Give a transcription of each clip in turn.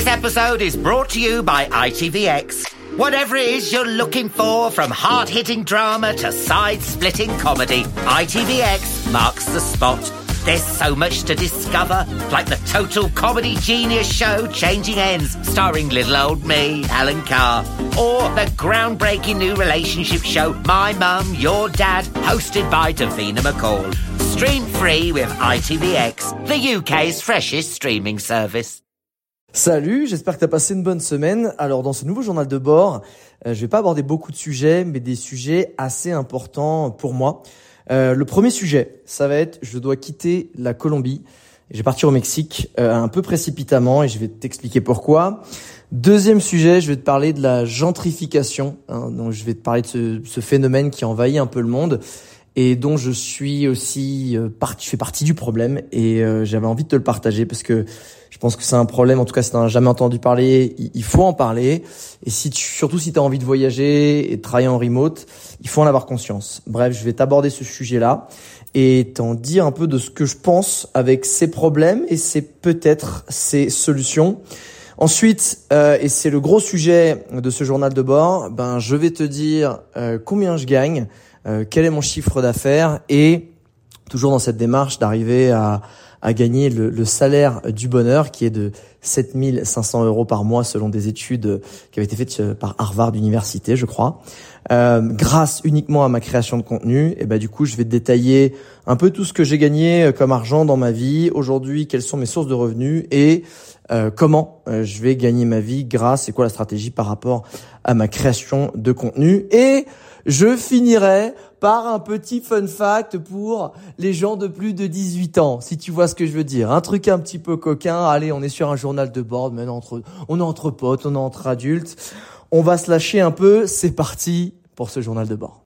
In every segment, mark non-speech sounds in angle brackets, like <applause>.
This episode is brought to you by ITVX. Whatever it is you're looking for, from hard hitting drama to side splitting comedy, ITVX marks the spot. There's so much to discover, like the total comedy genius show Changing Ends, starring little old me, Alan Carr, or the groundbreaking new relationship show My Mum, Your Dad, hosted by Davina McCall. Stream free with ITVX, the UK's freshest streaming service. Salut, j'espère que tu as passé une bonne semaine. Alors dans ce nouveau journal de bord, euh, je vais pas aborder beaucoup de sujets, mais des sujets assez importants pour moi. Euh, le premier sujet, ça va être je dois quitter la Colombie. Je vais partir au Mexique euh, un peu précipitamment et je vais t'expliquer pourquoi. Deuxième sujet, je vais te parler de la gentrification. Hein, donc je vais te parler de ce, ce, phénomène qui envahit un peu le monde et dont je suis aussi euh, partie, je fais partie du problème et euh, j'avais envie de te le partager parce que je pense que c'est un problème. En tout cas, si tu n'en as jamais entendu parler, il, faut en parler. Et si tu, surtout si tu as envie de voyager et de travailler en remote, il faut en avoir conscience. Bref, je vais t'aborder ce sujet-là et t'en dire un peu de ce que je pense avec ces problèmes et c'est peut-être ces solutions. Ensuite, euh, et c'est le gros sujet de ce journal de bord, ben je vais te dire euh, combien je gagne, euh, quel est mon chiffre d'affaires et toujours dans cette démarche d'arriver à, à gagner le, le, salaire du bonheur qui est de 7500 euros par mois selon des études qui avaient été faites par Harvard Université, je crois. Euh, grâce uniquement à ma création de contenu, et ben du coup je vais détailler un peu tout ce que j'ai gagné comme argent dans ma vie aujourd'hui, quelles sont mes sources de revenus et euh, comment euh, je vais gagner ma vie grâce, c'est quoi la stratégie par rapport à ma création de contenu. Et je finirai par un petit fun fact pour les gens de plus de 18 ans, si tu vois ce que je veux dire. Un truc un petit peu coquin, allez, on est sur un journal de bord, maintenant entre, on est entre potes, on est entre adultes. On va se lâcher un peu, c'est parti pour ce journal de bord.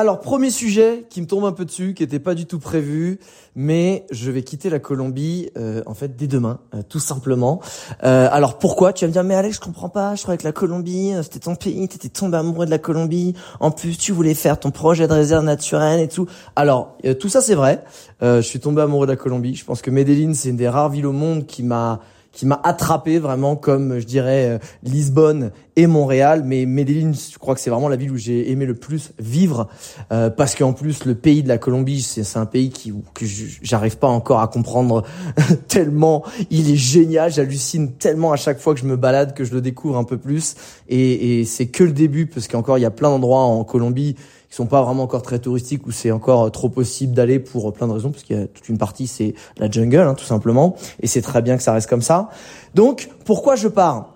Alors, premier sujet qui me tombe un peu dessus, qui n'était pas du tout prévu, mais je vais quitter la Colombie euh, en fait dès demain, euh, tout simplement. Euh, alors pourquoi? Tu vas me dire mais Alex, je comprends pas. Je crois que la Colombie, c'était ton pays, t'étais tombé amoureux de la Colombie. En plus, tu voulais faire ton projet de réserve naturelle et tout. Alors tout ça c'est vrai. je suis tombé amoureux de la Colombie. Je pense que Medellin c'est une des rares villes au monde qui m'a qui m'a attrapé vraiment comme je dirais euh, Lisbonne et Montréal. Mais Medellin je crois que c'est vraiment la ville où j'ai aimé le plus vivre euh, parce qu'en plus le pays de la Colombie c'est un pays qui que j'arrive pas encore à comprendre <laughs> tellement il est génial. J'hallucine tellement à chaque fois que je me balade que je le découvre un peu plus. Et, et c'est que le début parce qu'encore il y a plein d'endroits en Colombie qui sont pas vraiment encore très touristiques où c'est encore euh, trop possible d'aller pour euh, plein de raisons parce qu'il y a toute une partie c'est la jungle hein, tout simplement et c'est très bien que ça reste comme ça. Donc pourquoi je pars?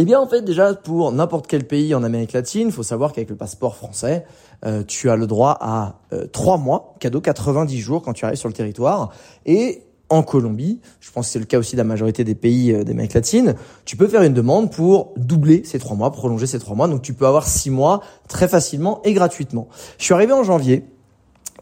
Eh bien, en fait, déjà, pour n'importe quel pays en Amérique latine, il faut savoir qu'avec le passeport français, euh, tu as le droit à trois mois, cadeau 90 jours quand tu arrives sur le territoire. Et en Colombie, je pense que c'est le cas aussi de la majorité des pays euh, d'Amérique latine, tu peux faire une demande pour doubler ces trois mois, prolonger ces trois mois. Donc tu peux avoir six mois très facilement et gratuitement. Je suis arrivé en janvier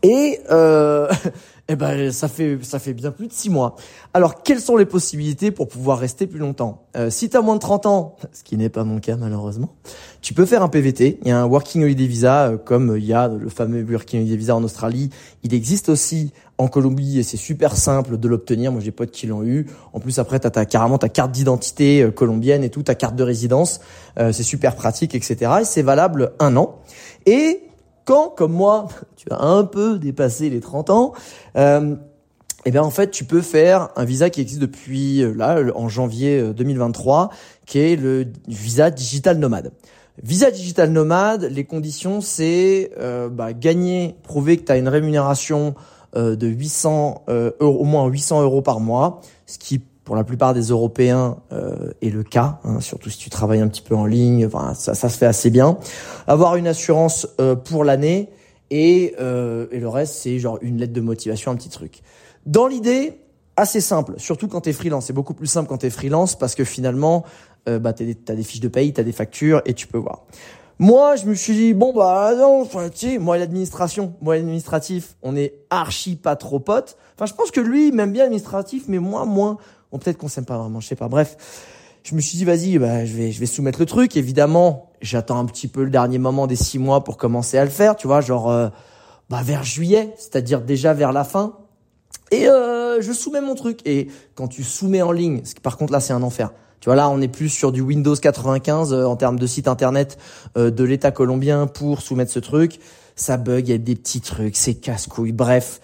et euh, <laughs> eh ben ça fait ça fait bien plus de six mois. Alors quelles sont les possibilités pour pouvoir rester plus longtemps? Euh, Si tu as moins de 30 ans, <laughs> ce qui n'est pas mon cas malheureusement, tu peux faire un PVT. Il y a un Working Holiday Visa euh, comme il y a le fameux Working Holiday Visa en Australie. Il existe aussi en Colombie et c'est super simple de l'obtenir. Moi j'ai potes qui l'ont eu. En plus après t'as as carrément ta carte d'identité euh, colombienne et tout, ta carte de résidence. c'est super pratique etc. Et c'est valable un an. Et quand, comme moi, <laughs> tu as un peu dépassé les 30 ans, euh, eh bien en fait tu peux faire un visa qui existe depuis euh, là en janvier 2023, euh, qui est le visa digital nomade. Visa digital nomade, les conditions c'est euh, bah, gagner, prouver que tu as une rémunération de 800 euros, au moins 800 euros par mois, ce qui pour la plupart des Européens euh, est le cas, hein, surtout si tu travailles un petit peu en ligne, enfin, ça, ça se fait assez bien. Avoir une assurance euh, pour l'année et, euh, et le reste c'est genre une lettre de motivation, un petit truc. Dans l'idée, assez simple, surtout quand tu es freelance. C'est beaucoup plus simple quand tu es freelance parce que finalement, euh, bah, tu as, des fiches de paye, tu as des factures et tu peux voir. Moi, je me suis dit, bon, bah non, tu sais, moi l'administration, moi l'administratif, on est archi pas trop potes. Enfin, je pense que lui, il m'aime bien l'administratif, mais moi, moins. Bon, peut-être qu'on s'aime pas vraiment, je sais pas. Bref, je me suis dit, vas-y, bah, je vais, je vais soumettre le truc. Évidemment, j'attends un petit peu le dernier moment des six mois pour commencer à le faire, tu vois, genre, euh, bah, vers juillet, c'est-à-dire déjà vers la fin. Et euh, je soumets mon truc. Et quand tu soumets en ligne, par contre là, c'est un enfer. Tu vois là, on est plus sur du Windows 95 euh, en termes de site internet euh, de l'État colombien pour soumettre ce truc. Ça bug, il y a des petits trucs, c'est casse-couille. Bref,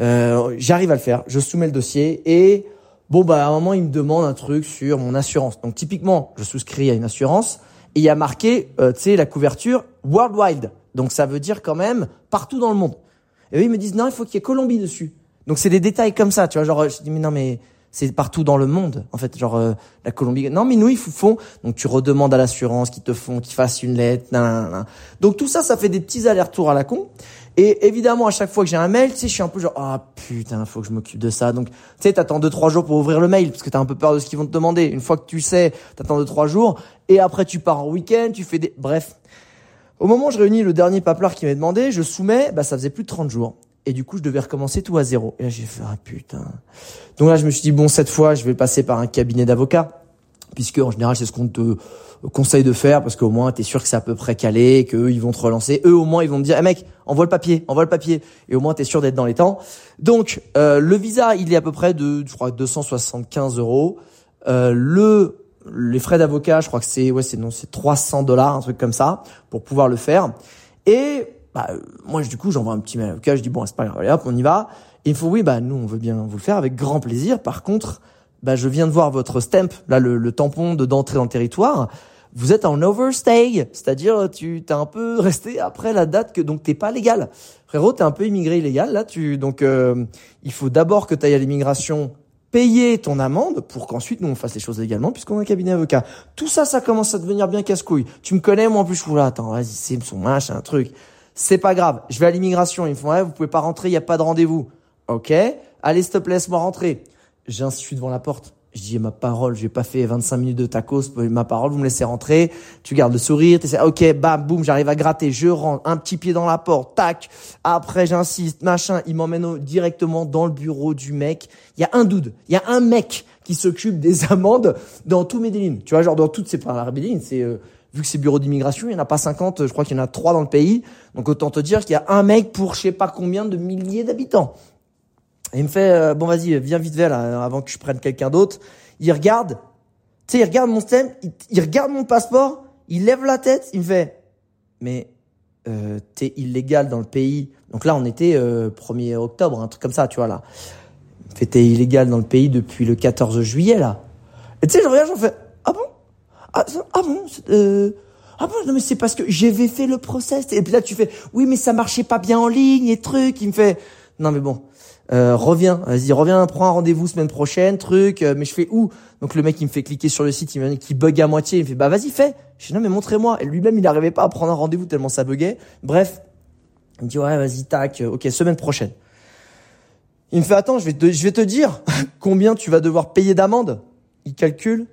euh, j'arrive à le faire. Je soumets le dossier et bon bah à un moment il me demande un truc sur mon assurance. Donc typiquement, je souscris à une assurance et il y a marqué, tu sais, la couverture worldwide. Donc ça veut dire quand même partout dans le monde. Et eux ils me disent non, il faut qu'il y ait Colombie dessus. Donc c'est des détails comme ça, tu vois, genre je dis mais non mais c'est partout dans le monde en fait genre euh, la Colombie. Non mais nous ils font donc tu redemandes à l'assurance qu'ils te font qu'ils fassent une lettre nan, donc tout ça ça fait des petits allers-retours à la con. Et évidemment à chaque fois que j'ai un mail tu sais je suis un peu genre ah putain faut que je m'occupe de ça. Donc tu sais t'attends deux trois jours pour ouvrir le mail parce que t'as un peu peur de ce qu'ils vont te demander. Une fois que tu sais t'attends deux trois jours. Et après tu pars en week-end tu fais des bref. Au moment où je réunis le dernier paplard qui m'a demandé je soumets bah ça faisait plus de 30 jours et du coup, je devais recommencer tout à zéro. Et là, j'ai fait, ah putain. Donc là, je me suis dit, bon, cette fois, je vais passer par un cabinet d'avocats. Puisque, en général, c'est ce qu'on te conseille de faire. Parce qu'au moins, tu es sûr que c'est à peu près calé, qu'eux, ils vont te relancer. Eux, au moins, ils vont te dire, eh mec, envoie le papier, envoie le papier. Et au moins, tu es sûr d'être dans les temps. Donc, euh, le visa, il est à peu près de, je crois, 275 euros. Euh, le, les frais d'avocat, je crois que c'est, ouais, c'est, non, c'est 300 dollars, un truc comme ça, pour pouvoir le faire. Et bah, moi, du coup, j'envoie un petit mail à l'avocat, je dis, bon, c'est pas grave, allez hop, on y va. Et il faut, oui, bah, nous, on veut bien vous le faire avec grand plaisir. Par contre, bah, je viens de voir votre stamp, là, le, le tampon de d'entrée dans le territoire. Vous êtes en overstay, c'est-à-dire tu t'es un peu resté après la date que donc t'es pas légal. Frérot, t'es un peu immigré illégal là. Tu donc euh, il faut d'abord que tu ailles à l'immigration payer ton amende pour qu'ensuite nous on fasse les choses légalement puisqu'on a un cabinet avocat. Tout ça, ça commence à devenir bien casse-couille. Tu me connais moi en plus je suis là, attends, vas-y, c'est son machin, un truc. C'est pas grave. Je vais à l'immigration. Ils me font, ouais, vous pouvez pas rentrer, il n'y a pas de rendez-vous. Ok. Allez, s'il te plaît, laisse-moi rentrer. J'ai suis devant la porte. Je dis, ma parole, j'ai pas fait 25 minutes de tacos, ma parole, vous me laissez rentrer. Tu gardes le sourire, tu ok, bam, boum, j'arrive à gratter, je rentre, un petit pied dans la porte, tac. Après, j'insiste, machin, il m'emmène directement dans le bureau du mec. Il y a un dude, il y a un mec qui s'occupe des <laughs> amendes dans tous mes délines. Tu vois, genre dans toutes, ces pas la c'est, euh, vu que c'est bureau d'immigration, il n'y en a pas 50, je crois qu'il y en a 3 dans le pays. Donc autant te dire qu'il y a un mec pour je sais pas combien de milliers d'habitants. Et il me fait, euh, bon vas-y, viens vite vers là, avant que je prenne quelqu'un d'autre. Il regarde, tu sais, il regarde mon stem, il, regarde mon passeport, il lève la tête, il me fait, mais euh, t'es illégal dans le pays. Donc là, on était euh, 1er octobre, un truc comme ça, tu vois là. Il me fait, t'es illégal dans le pays depuis le 14 juillet là. Et tu sais, je regarde, j'en fais, ah bon ah, bon euh, ah bon non mais c'est parce que j'avais fait le process. Et puis là tu fais oui mais ça marchait pas bien en ligne et truc. Il me fait non mais bon euh, reviens vas-y reviens prends un rendez-vous semaine prochaine truc euh, mais je fais où? Donc le mec il me fait cliquer sur le site il me dit qu'il bug à moitié. Il me fait bah vas-y fais. Je dis non mais montrez-moi. Et lui-même il n'arrivait pas à prendre un rendez-vous tellement ça buguait. Bref il me dit ouais vas-y tac ok semaine prochaine. Il me fait attends je vais te, je vais te dire <laughs> combien tu vas devoir payer d'amende. Il calcule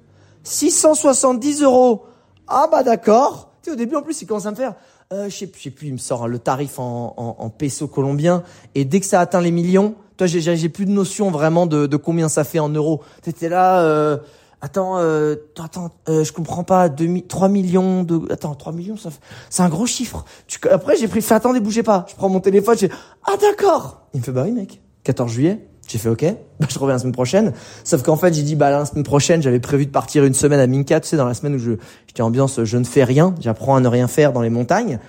670 euros. Ah bah d'accord. Tu sais, au début en plus il commence à me faire, euh, je sais, plus, il me sort le tarif en, en, en peso colombien et dès que ça atteint les millions, toi j'ai j'ai plus de notion vraiment de, de combien ça fait en euros. T'étais là, euh, attends, euh, attends, euh, je comprends pas, 2, 3 millions de, attends, 3 millions, ça c'est un gros chiffre. Tu, après j'ai pris, fait attendez, bougez pas. Je prends mon téléphone, j'ai, ah d'accord. Il me fait bah oui mec, 14 juillet. J'ai fait OK, <laughs> bah, je reviens la semaine prochaine. Sauf qu'en fait, j'ai dit bah la semaine prochaine, j'avais prévu de partir une semaine à Minka, tu sais, dans la semaine où je j'étais ambiance je ne fais rien, j'apprends à ne rien faire dans les montagnes.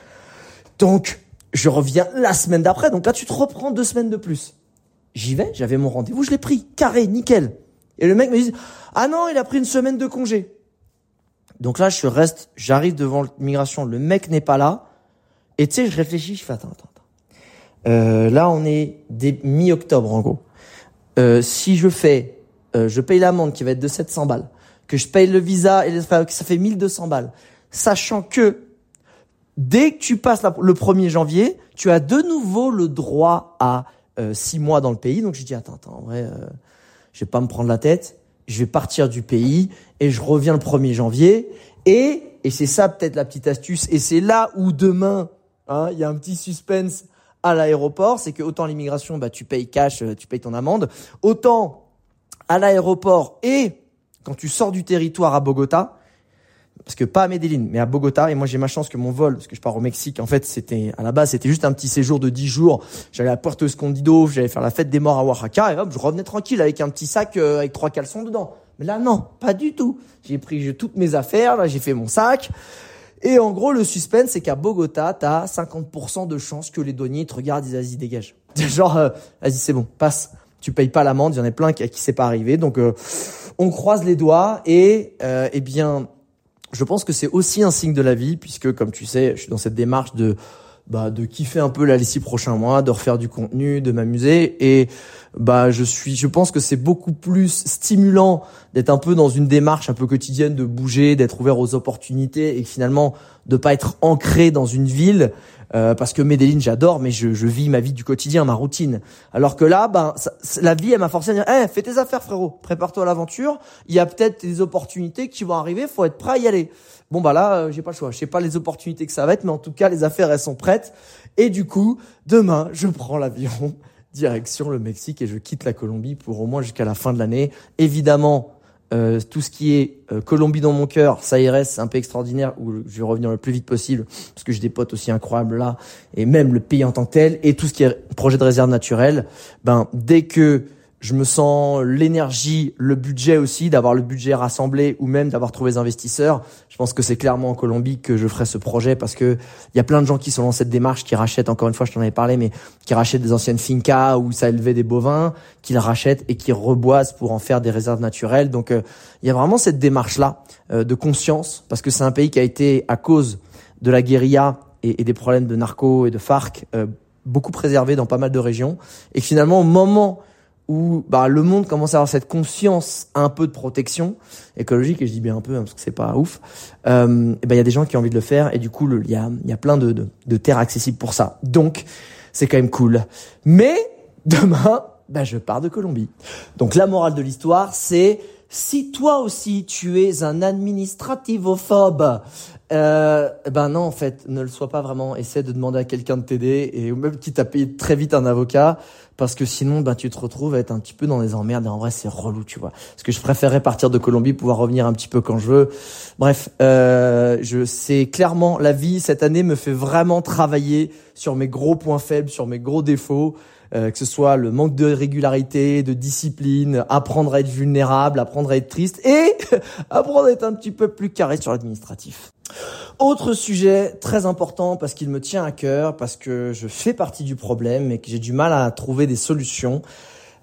Donc, je reviens la semaine d'après. Donc là, tu te reprends deux semaines de plus. J'y vais, j'avais mon rendez-vous, je l'ai pris, carré, nickel. Et le mec me dit ah non, il a pris une semaine de congé. Donc là, je reste, j'arrive devant l'immigration, le mec n'est pas là. Et tu sais, je réfléchis, je fais attends, attends, attends. Euh, là, on est mi-octobre en gros. Euh, si je fais, euh, je paye l'amende qui va être de 700 balles, que je paye le visa et ça fait 1200 balles, sachant que dès que tu passes le 1er janvier, tu as de nouveau le droit à 6 euh, mois dans le pays. Donc je dis attends, attends, en vrai, je vais pas me prendre la tête, je vais partir du pays et je reviens le 1er janvier. Et, et c'est ça peut-être la petite astuce, et c'est là où demain, hein, il y a un petit suspense à l'aéroport, c'est que autant l'immigration, bah, tu payes cash, euh, tu payes ton amende, autant à l'aéroport et quand tu sors du territoire à Bogota, parce que pas à Medellin, mais à Bogota. Et moi, j'ai ma chance que mon vol, parce que je pars au Mexique, en fait, c'était à la base, c'était juste un petit séjour de 10 jours. J'allais à Puerto Escondido, j'allais faire la fête des morts à Oaxaca, et hop, je revenais tranquille avec un petit sac euh, avec trois caleçons dedans. Mais là, non, pas du tout. J'ai pris toutes mes affaires, là, j'ai fait mon sac. Et en gros, le suspense, c'est qu'à Bogota, t'as 50% de chances que les douaniers te regardent, ils vas-y, dégage. <laughs> Genre, euh, vas-y, c'est bon, passe. Tu payes pas l'amende, il y en a plein qui, qui c'est pas arrivé. Donc, euh, on croise les doigts et, eh bien, je pense que c'est aussi un signe de la vie, puisque comme tu sais, je suis dans cette démarche de bah, de kiffer un peu là les six prochains mois, de refaire du contenu, de m'amuser et bah je suis je pense que c'est beaucoup plus stimulant d'être un peu dans une démarche un peu quotidienne de bouger, d'être ouvert aux opportunités et finalement de pas être ancré dans une ville euh, parce que Medellin j'adore mais je, je, vis ma vie du quotidien, ma routine. Alors que là ben la vie elle m'a forcé à dire "Eh, fais tes affaires frérot, prépare-toi à l'aventure, il y a peut-être des opportunités qui vont arriver, faut être prêt à y aller." Bon bah là, euh, j'ai pas le choix. Je sais pas les opportunités que ça va être, mais en tout cas, les affaires elles sont prêtes. Et du coup, demain, je prends l'avion direction le Mexique et je quitte la Colombie pour au moins jusqu'à la fin de l'année. Évidemment, euh, tout ce qui est euh, Colombie dans mon cœur, ça irait, c'est un peu extraordinaire où je vais revenir le plus vite possible parce que j'ai des potes aussi incroyables là et même le pays en tant que tel et tout ce qui est projet de réserve naturelle. Ben dès que je me sens l'énergie, le budget aussi, d'avoir le budget rassemblé ou même d'avoir trouvé des investisseurs. Je pense que c'est clairement en Colombie que je ferai ce projet parce que il y a plein de gens qui sont dans cette démarche, qui rachètent, encore une fois, je t'en avais parlé, mais qui rachètent des anciennes fincas où ça élevait des bovins, qui rachètent et qui reboisent pour en faire des réserves naturelles. Donc, euh, il y a vraiment cette démarche-là euh, de conscience parce que c'est un pays qui a été, à cause de la guérilla et, des problèmes de narco et de FARC, euh, beaucoup préservé dans pas mal de régions. Et finalement, au moment où bah, le monde commence à avoir cette conscience un peu de protection écologique, et je dis bien un peu hein, parce que c'est pas ouf, euh, ben il y a des gens qui ont envie de le faire, et du coup il y a, y a plein de, de, de terres accessibles pour ça. Donc c'est quand même cool. Mais demain, ben, je pars de Colombie. Donc la morale de l'histoire, c'est si toi aussi tu es un administrativophobe, euh, ben non en fait, ne le sois pas vraiment. Essaie de demander à quelqu'un de t'aider et même qui t'a payé très vite un avocat parce que sinon ben tu te retrouves à être un petit peu dans les emmerdes et en vrai c'est relou tu vois. Parce que je préférerais partir de Colombie pouvoir revenir un petit peu quand je veux. Bref, euh, je sais clairement la vie cette année me fait vraiment travailler sur mes gros points faibles, sur mes gros défauts. Euh, que ce soit le manque de régularité, de discipline, apprendre à être vulnérable, apprendre à être triste et <laughs> apprendre à être un petit peu plus carré sur l'administratif. Autre sujet très important parce qu'il me tient à cœur, parce que je fais partie du problème et que j'ai du mal à trouver des solutions.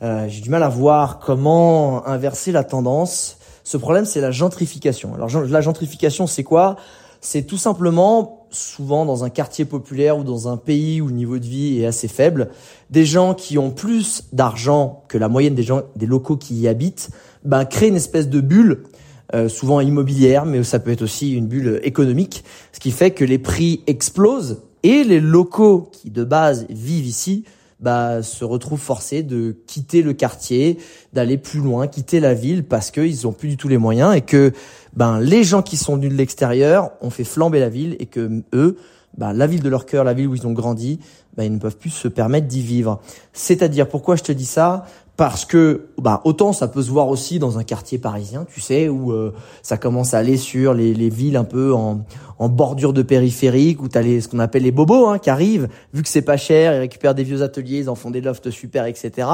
Euh, j'ai du mal à voir comment inverser la tendance. Ce problème, c'est la gentrification. Alors la gentrification, c'est quoi? C'est tout simplement souvent dans un quartier populaire ou dans un pays où le niveau de vie est assez faible, des gens qui ont plus d'argent que la moyenne des gens, des locaux qui y habitent, ben créent une espèce de bulle, euh, souvent immobilière, mais ça peut être aussi une bulle économique, ce qui fait que les prix explosent et les locaux qui de base vivent ici bah, se retrouvent forcés de quitter le quartier, d'aller plus loin, quitter la ville parce qu'ils ont plus du tout les moyens et que ben les gens qui sont venus de l'extérieur ont fait flamber la ville et que eux, ben, la ville de leur cœur, la ville où ils ont grandi, ben, ils ne peuvent plus se permettre d'y vivre. C'est-à-dire, pourquoi je te dis ça? Parce que bah autant ça peut se voir aussi dans un quartier parisien, tu sais, où euh, ça commence à aller sur les, les villes un peu en, en bordure de périphérique, où tu as les, ce qu'on appelle les bobos hein, qui arrivent, vu que c'est pas cher, ils récupèrent des vieux ateliers, ils en font des lofts super, etc.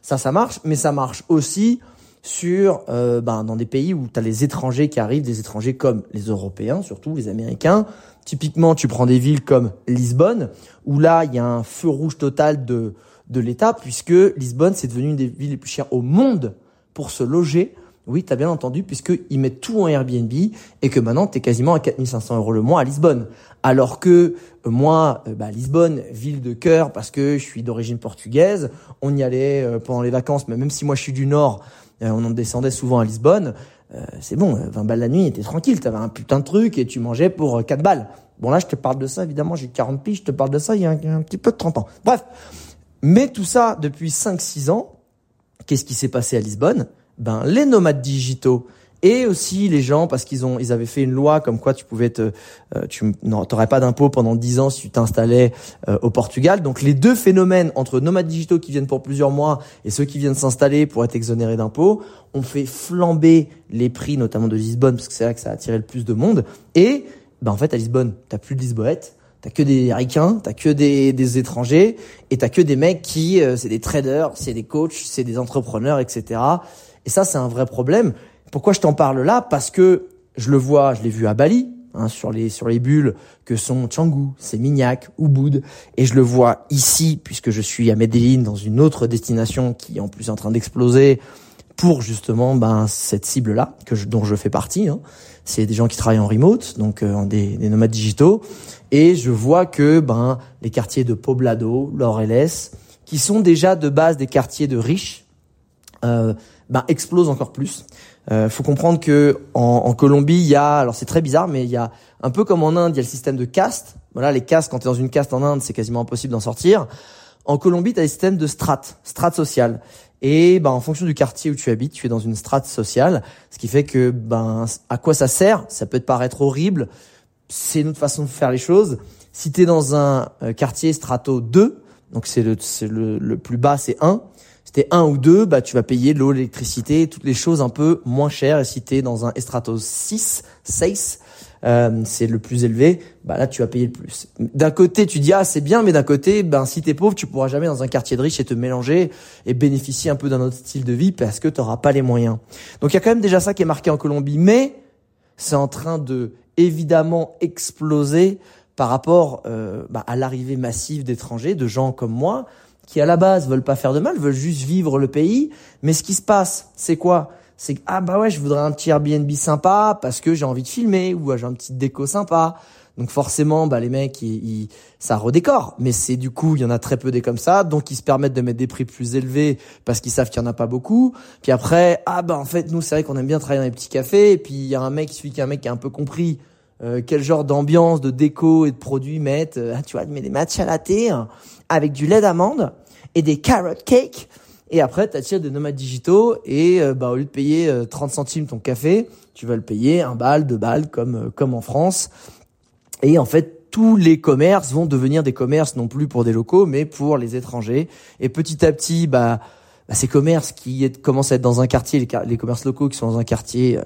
Ça, ça marche, mais ça marche aussi sur euh, ben, dans des pays où tu as les étrangers qui arrivent, des étrangers comme les Européens, surtout les Américains. Typiquement, tu prends des villes comme Lisbonne, où là, il y a un feu rouge total de de l'État, puisque Lisbonne, c'est devenu une des villes les plus chères au monde pour se loger. Oui, tu as bien entendu, puisqu'ils mettent tout en Airbnb et que maintenant, tu es quasiment à 4500 euros le mois à Lisbonne. Alors que euh, moi, euh, bah, Lisbonne, ville de cœur, parce que je suis d'origine portugaise, on y allait euh, pendant les vacances, mais même si moi je suis du Nord, on en descendait souvent à Lisbonne, c'est bon, 20 balles la nuit, t'es tranquille, t'avais un putain de truc et tu mangeais pour 4 balles. Bon là, je te parle de ça, évidemment, j'ai 40 piges, je te parle de ça il y a un, un petit peu de 30 ans. Bref, mais tout ça depuis 5-6 ans, qu'est-ce qui s'est passé à Lisbonne? Ben les nomades digitaux et aussi les gens parce qu'ils ont ils avaient fait une loi comme quoi tu pouvais te euh, tu n'aurais pas d'impôt pendant 10 ans si tu t'installais euh, au Portugal. Donc les deux phénomènes entre nomades digitaux qui viennent pour plusieurs mois et ceux qui viennent s'installer pour être exonérés d'impôts ont fait flamber les prix notamment de Lisbonne parce que c'est là que ça a attiré le plus de monde. Et ben en fait à Lisbonne, t'as plus de Lisboètes T'as que des ricains, t'as que des, des étrangers, et t'as que des mecs qui, euh, c'est des traders, c'est des coachs, c'est des entrepreneurs, etc. Et ça, c'est un vrai problème. Pourquoi je t'en parle là? Parce que je le vois, je l'ai vu à Bali, hein, sur les sur les bulles que sont Canggu, Seminyak, Ubud, et je le vois ici puisque je suis à Medellin dans une autre destination qui est en plus en train d'exploser pour justement ben cette cible là que je, dont je fais partie. Hein. C'est des gens qui travaillent en remote, donc euh, des, des, nomades digitaux, et je vois que ben les quartiers de Poblado, Laureles, qui sont déjà de base des quartiers de riches, euh, ben explosent encore plus. Euh, faut comprendre que en, en Colombie, il y a, alors c'est très bizarre, mais il y a un peu comme en Inde, il y a le système de caste. Voilà, les castes, quand tu es dans une caste en Inde, c'est quasiment impossible d'en sortir. En Colombie, tu as des systèmes de strates, strates sociales. Et ben, en fonction du quartier où tu habites, tu es dans une strate sociale, ce qui fait que ben, à quoi ça sert? Ça peut te paraître horrible. C'est une autre façon de faire les choses. Si tu es dans un euh, quartier strato 2, donc c'est le, le, le plus bas, c'est 1, t'es un ou deux, bah tu vas payer l'eau, l'électricité, toutes les choses un peu moins chères. Et si t'es dans un estrato 6, 6, euh, c'est le plus élevé, bah là tu vas payer le plus. D'un côté tu dis ah c'est bien, mais d'un côté ben si t'es pauvre tu pourras jamais dans un quartier de riche et te mélanger et bénéficier un peu d'un autre style de vie parce que t'auras pas les moyens. Donc il y a quand même déjà ça qui est marqué en Colombie, mais c'est en train de évidemment exploser par rapport euh, bah, à l'arrivée massive d'étrangers, de gens comme moi, qui à la base veulent pas faire de mal, veulent juste vivre le pays. Mais ce qui se passe, c'est quoi? C'est ah bah ouais, je voudrais un petit Airbnb sympa parce que j'ai envie de filmer ou j'ai un petit déco sympa. Donc forcément, bah les mecs, ils, ça redécore. Mais c'est du coup, il y en a très peu des comme ça, donc ils se permettent de mettre des prix plus élevés parce qu'ils savent qu'il y en a pas beaucoup. Puis après, ah bah en fait, nous c'est vrai qu'on aime bien travailler dans les petits cafés. Et puis il y a un mec, celui qui a un mec qui a un peu compris euh, quel genre d'ambiance, de déco et de produits mettent. Euh, ah, tu vois, il met des matchs à thé hein, avec du lait d'amande et des carrot cake. Et après, tu attires des nomades digitaux et euh, bah, au lieu de payer 30 centimes ton café, tu vas le payer un bal, deux balles comme comme en France. Et en fait, tous les commerces vont devenir des commerces non plus pour des locaux, mais pour les étrangers. Et petit à petit, bah, bah ces commerces qui commencent à être dans un quartier, les, les commerces locaux qui sont dans un quartier,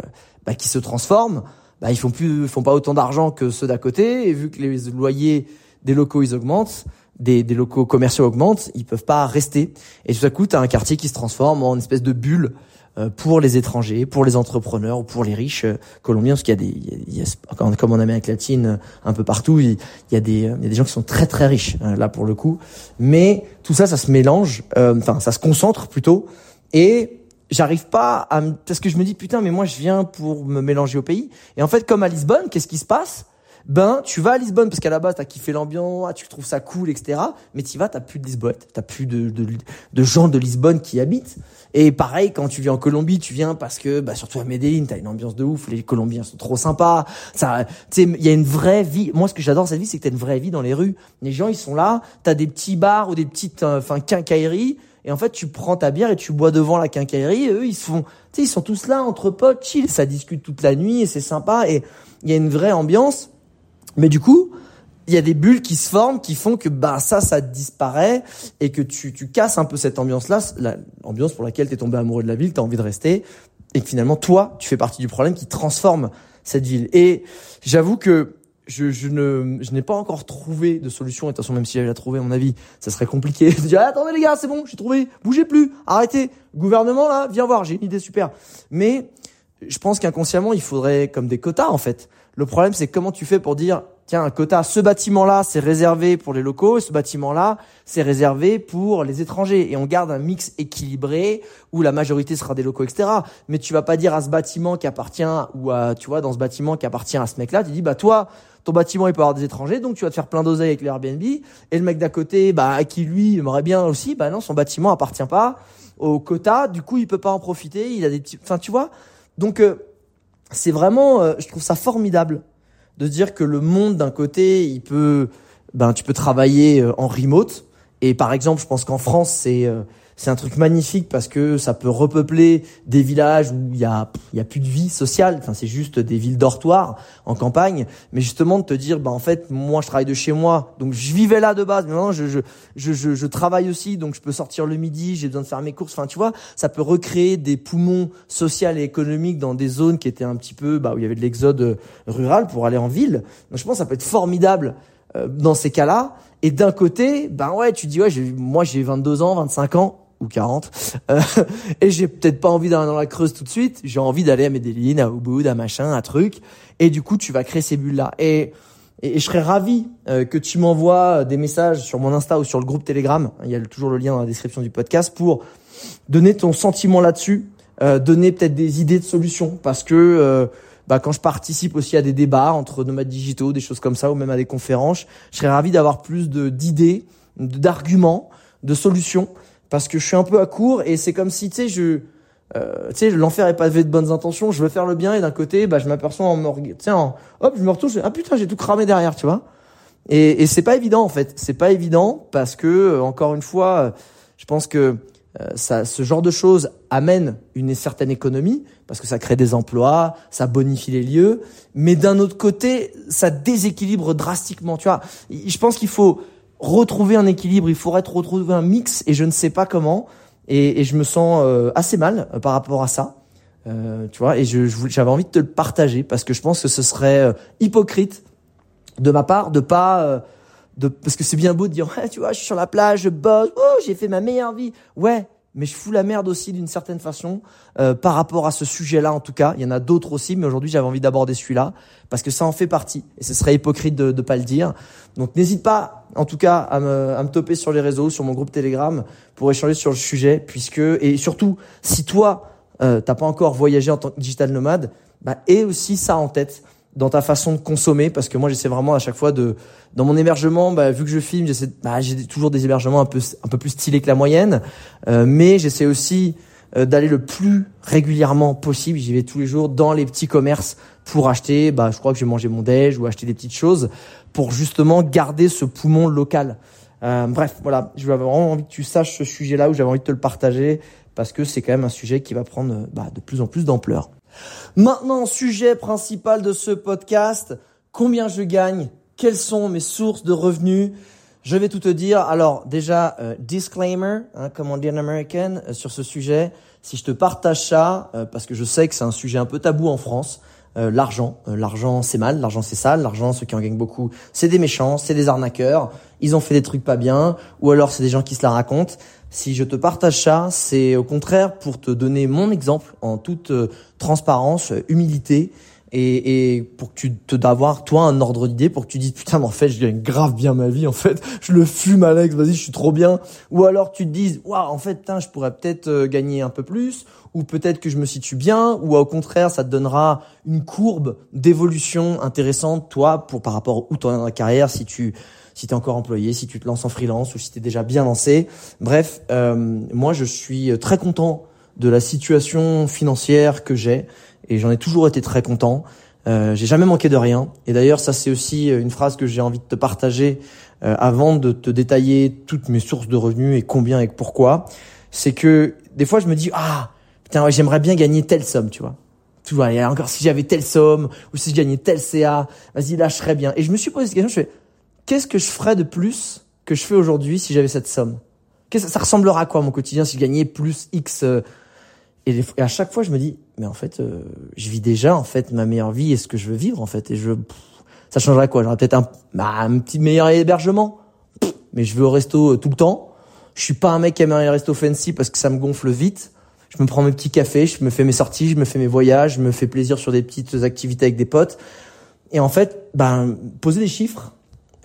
bah, qui se transforment bah, ils font plus, font pas autant d'argent que ceux d'à côté. Et vu que les loyers des locaux ils augmentent, des, des locaux commerciaux augmentent, ils peuvent pas rester. Et tout à coup, tu as un quartier qui se transforme en une espèce de bulle euh, pour les étrangers, pour les entrepreneurs ou pour les riches euh, colombiens, parce qu'il y a des, il y a, comme en Amérique latine, un peu partout, il, y a des, il y a des gens qui sont très très riches euh, là pour le coup. Mais tout ça, ça se mélange, enfin ça se concentre plutôt, et j'arrive pas à parce que je me dis putain mais moi je viens pour me mélanger au pays et en fait comme à Lisbonne qu'est-ce qui se passe? Ben tu vas à Lisbonne parce qu'à la base t'as kiffé l'ambiance tu trouves ça cool etc mais tu vas t'as plus de Lisbonne t'as plus de, de, de gens de Lisbonne qui habitent. Et pareil quand tu viens en Colombie tu viens parce que bah surtout à Medellin t'as une ambiance de ouf les Colombiens sont trop sympas. Ça il y a une vraie vie. Moi ce que j'adore cette vie c'est que t'as une vraie vie dans les rues. Les gens ils sont là t'as des petits bars ou des petites euh, enfin quincailleries. Et en fait, tu prends ta bière et tu bois devant la quincaillerie. Et eux, ils sais, ils sont tous là entre potes, chill, ça discute toute la nuit et c'est sympa. Et il y a une vraie ambiance. Mais du coup, il y a des bulles qui se forment qui font que bah ça ça disparaît et que tu tu casses un peu cette ambiance là l'ambiance pour laquelle tu es tombé amoureux de la ville tu as envie de rester et que finalement toi tu fais partie du problème qui transforme cette ville et j'avoue que je, je ne je n'ai pas encore trouvé de solution. Et de toute façon, même si j'avais la trouvé, à mon avis, ça serait compliqué de dire attendez les gars, c'est bon, j'ai trouvé, bougez plus, arrêtez. Gouvernement là, viens voir, j'ai une idée super. Mais je pense qu'inconsciemment, il faudrait comme des quotas en fait. Le problème, c'est comment tu fais pour dire tiens, un quota, ce bâtiment-là, c'est réservé pour les locaux, ce bâtiment-là, c'est réservé pour les étrangers. Et on garde un mix équilibré où la majorité sera des locaux, etc. Mais tu vas pas dire à ce bâtiment qui appartient, ou à, tu vois, dans ce bâtiment qui appartient à ce mec-là, tu dis, bah, toi, ton bâtiment il peut avoir des étrangers, donc tu vas te faire plein d'oseilles avec les Airbnb. Et le mec d'à côté, bah qui lui aimerait bien aussi, bah non, son bâtiment appartient pas au quota, du coup il peut pas en profiter. Il a des petits, enfin tu vois. Donc euh, c'est vraiment, euh, je trouve ça formidable de dire que le monde d'un côté, il peut, ben tu peux travailler euh, en remote. Et par exemple, je pense qu'en France c'est c'est un truc magnifique parce que ça peut repeupler des villages où il y a il y a plus de vie sociale. Enfin, c'est juste des villes dortoirs en campagne. Mais justement de te dire, bah en fait, moi je travaille de chez moi, donc je vivais là de base. Mais maintenant, je je je je, je travaille aussi, donc je peux sortir le midi, j'ai besoin de faire mes courses. Enfin, tu vois, ça peut recréer des poumons sociaux et économiques dans des zones qui étaient un petit peu bah où il y avait de l'exode rural pour aller en ville. Donc je pense que ça peut être formidable euh, dans ces cas-là. Et d'un côté, ben ouais, tu dis ouais, moi j'ai 22 ans, 25 ans ou 40 euh, et j'ai peut-être pas envie d'aller dans la creuse tout de suite. J'ai envie d'aller à Medellin à Ubud à machin à truc. Et du coup tu vas créer ces bulles là et et, je serais ravi euh, que tu m'envoies des messages sur mon Insta ou sur le groupe Telegram. Il y a toujours le lien dans la description du podcast pour donner ton sentiment là-dessus euh, donner peut-être des idées de solutions. Parce que euh, bah, quand je participe aussi à des débats entre nomades digitaux des choses comme ça ou même à des conférences je serais ravi d'avoir plus de d'idées d'arguments de solutions parce que je suis un peu à court et c'est comme si tu sais je euh, tu sais l'enfer est pavé de bonnes intentions je veux faire le bien et d'un côté bah je m'aperçois en me tu hop je me retourne je, ah putain j'ai tout cramé derrière tu vois. Et, et c'est pas évident en fait. C'est pas évident parce que euh, encore une fois euh, je pense que euh, ça, ce genre de choses amène une certaine économie parce que ça crée des emplois, ça bonifie les lieux, mais d'un autre côté, ça déséquilibre drastiquement. Tu vois, je pense qu'il faut retrouver un équilibre, il faudrait retrouver un mix et je ne sais pas comment. Et, et je me sens euh, assez mal euh, par rapport à ça. Euh, tu vois, et je, j'avais envie de te le partager parce que je pense que ce serait hypocrite de ma part de pas de parce que c'est bien beau de dire ouais tu vois je suis sur la plage je bosse oh j'ai fait ma meilleure vie ouais mais je fous la merde aussi d'une certaine façon euh, par rapport à ce sujet-là en tout cas. Il y en a d'autres aussi, mais aujourd'hui j'avais envie d'aborder celui-là parce que ça en fait partie et ce serait hypocrite de ne pas le dire. Donc n'hésite pas en tout cas à me, à me toper sur les réseaux, sur mon groupe Telegram pour échanger sur le sujet puisque et surtout si toi euh, t'as pas encore voyagé en tant que digital nomade, bah et aussi ça en tête dans ta façon de consommer parce que moi j'essaie vraiment à chaque fois de dans mon hébergement bah, vu que je filme j'essaie bah, j'ai toujours des hébergements un peu un peu plus stylés que la moyenne euh, mais j'essaie aussi d'aller le plus régulièrement possible. J'y vais tous les jours dans les petits commerces pour acheter bah je crois que je vais manger mon déj ou acheter des petites choses pour justement garder ce poumon local. Euh, bref voilà. J'avais vraiment envie que tu saches ce sujet là où j'avais envie de te le partager parce que c'est quand même un sujet qui va prendre bah, de plus en plus d'ampleur. Maintenant, sujet principal de ce podcast, combien je gagne, quelles sont mes sources de revenus? Je vais tout te dire. Alors déjà, euh, disclaimer, hein, comme on dit en euh, sur ce sujet. Si je te partage ça, euh, parce que je sais que c'est un sujet un peu tabou en France, l'argent, l'argent c'est mal, l'argent c'est sale, l'argent ceux qui en gagnent beaucoup, c'est des méchants, c'est des arnaqueurs, ils ont fait des trucs pas bien, ou alors c'est des gens qui se la racontent. Si je te partage ça, c'est au contraire pour te donner mon exemple en toute euh, transparence, euh, humilité et, et pour que tu te d'avoir toi un ordre d'idée pour que tu dises putain mais en fait je gagne grave bien ma vie en fait. Je le fume Alex vas-y je suis trop bien. Ou alors tu te dises waouh en fait putain je pourrais peut-être euh, gagner un peu plus. Ou peut-être que je me situe bien. Ou au contraire ça te donnera une courbe d'évolution intéressante toi pour par rapport où tu es dans la carrière si tu si tu es encore employé, si tu te lances en freelance ou si tu déjà bien lancé. Bref, euh, moi je suis très content de la situation financière que j'ai et j'en ai toujours été très content. Euh, j'ai jamais manqué de rien. Et d'ailleurs, ça c'est aussi une phrase que j'ai envie de te partager euh, avant de te détailler toutes mes sources de revenus et combien et pourquoi. C'est que des fois je me dis ah putain j'aimerais bien gagner telle somme, tu vois. Tu vois, encore si j'avais telle somme ou si je gagnais tel CA, vas-y là je serais bien. Et je me suis posé cette question, je fais qu'est-ce que je ferais de plus que je fais aujourd'hui si j'avais cette somme? Qu'est-ce ça ressemblera à quoi mon quotidien si je gagnais plus X euh, et, à chaque fois je me dis mais en fait euh, je vis déjà en fait ma meilleure vie et ce que je veux vivre en fait et je ça changerait quoi? J'aurais peut-être un, bah, un petit meilleur hébergement mais je vais au resto euh, tout le temps. Je suis pas un mec qui aime un resto fancy parce que ça me gonfle vite. Je me prends mes petits cafés, je me fais mes sorties, je me fais mes voyages, je me fais plaisir sur des petites activités avec des potes. Et en fait, ben poser des chiffres,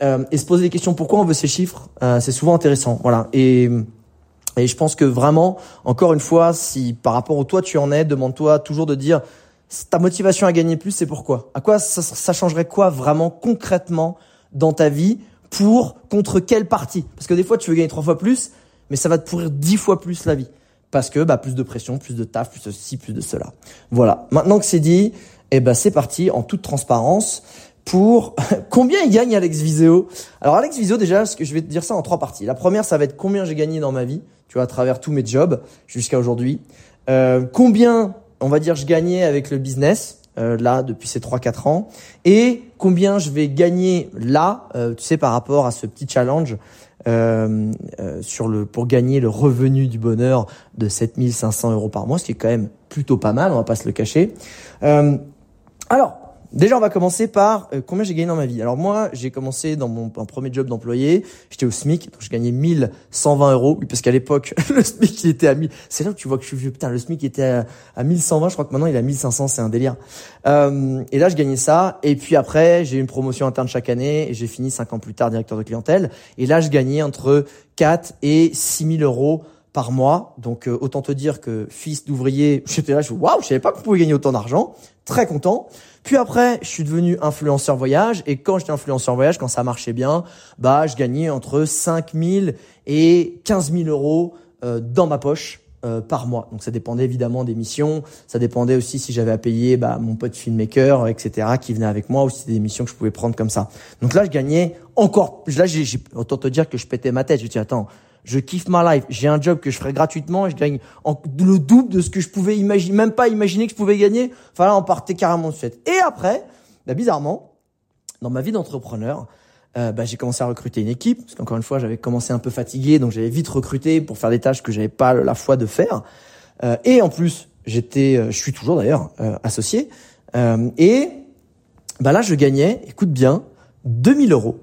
euh, et se poser des questions pourquoi on veut ces chiffres, euh, c'est souvent intéressant. Voilà. Et et je pense que vraiment, encore une fois, si par rapport au toi tu en es, demande-toi toujours de dire ta motivation à gagner plus, c'est pourquoi À quoi ça, changerait quoi vraiment concrètement dans ta vie pour contre quelle partie? Parce que des fois tu veux gagner trois fois plus, mais ça va te pourrir dix fois plus la vie. Parce que bah plus de pression, plus de taf, plus de ci, plus de cela. Voilà. Maintenant que c'est dit, eh ben c'est parti en toute transparence pour <laughs> combien il gagne Alex Viseo? Alors Alex Viseo déjà, je vais te dire ça en trois parties. La première, ça va être combien j'ai gagné dans ma vie. Tu vois, à travers tous mes jobs jusqu'à aujourd'hui. Euh, combien, on va dire, je gagnais avec le business euh, là depuis ces 3-4 ans et combien je vais gagner là, euh, tu sais, par rapport à ce petit challenge euh, euh, sur le pour gagner le revenu du bonheur de 7500 euros par mois, ce qui est quand même plutôt pas mal, on va pas se le cacher. Euh, alors, Déjà, on va commencer par euh, combien j'ai gagné dans ma vie. Alors moi, j'ai commencé dans mon premier job d'employé. J'étais au SMIC, donc je gagnais 1120 euros. Oui, parce qu'à l'époque, <laughs> le SMIC il était à 1000. C'est là que tu vois que je suis vieux. Putain, le SMIC était à, à 1120. Je crois que maintenant il est à 1500. C'est un délire. Euh, et là, je gagnais ça. Et puis après, j'ai eu une promotion interne chaque année et j'ai fini cinq ans plus tard directeur de clientèle. Et là, je gagnais entre 4 et 6000 euros par mois. Donc euh, autant te dire que fils d'ouvrier, <laughs> j'étais là, je waouh, je savais pas qu'on pouvait gagner autant d'argent. Très content. Puis après, je suis devenu influenceur voyage et quand j'étais influenceur voyage, quand ça marchait bien, bah je gagnais entre 5 000 et 15 000 euros euh, dans ma poche euh, par mois. Donc ça dépendait évidemment des missions, ça dépendait aussi si j'avais à payer bah, mon pote filmmaker, etc., qui venait avec moi, ou si des missions que je pouvais prendre comme ça. Donc là, je gagnais encore. Là, j'ai autant te dire que je pétais ma tête. Je me dis attends, je kiffe ma life, j'ai un job que je ferais gratuitement et je gagne le double de ce que je pouvais imaginer, même pas imaginer que je pouvais gagner. Enfin là, on partait carrément de suite. Et après, bah, bizarrement, dans ma vie d'entrepreneur, euh, bah, j'ai commencé à recruter une équipe parce qu'encore une fois, j'avais commencé un peu fatigué, donc j'avais vite recruté pour faire des tâches que j'avais pas la foi de faire. Euh, et en plus, j'étais, euh, je suis toujours d'ailleurs euh, associé. Euh, et bah là, je gagnais, écoute bien, 2000 euros.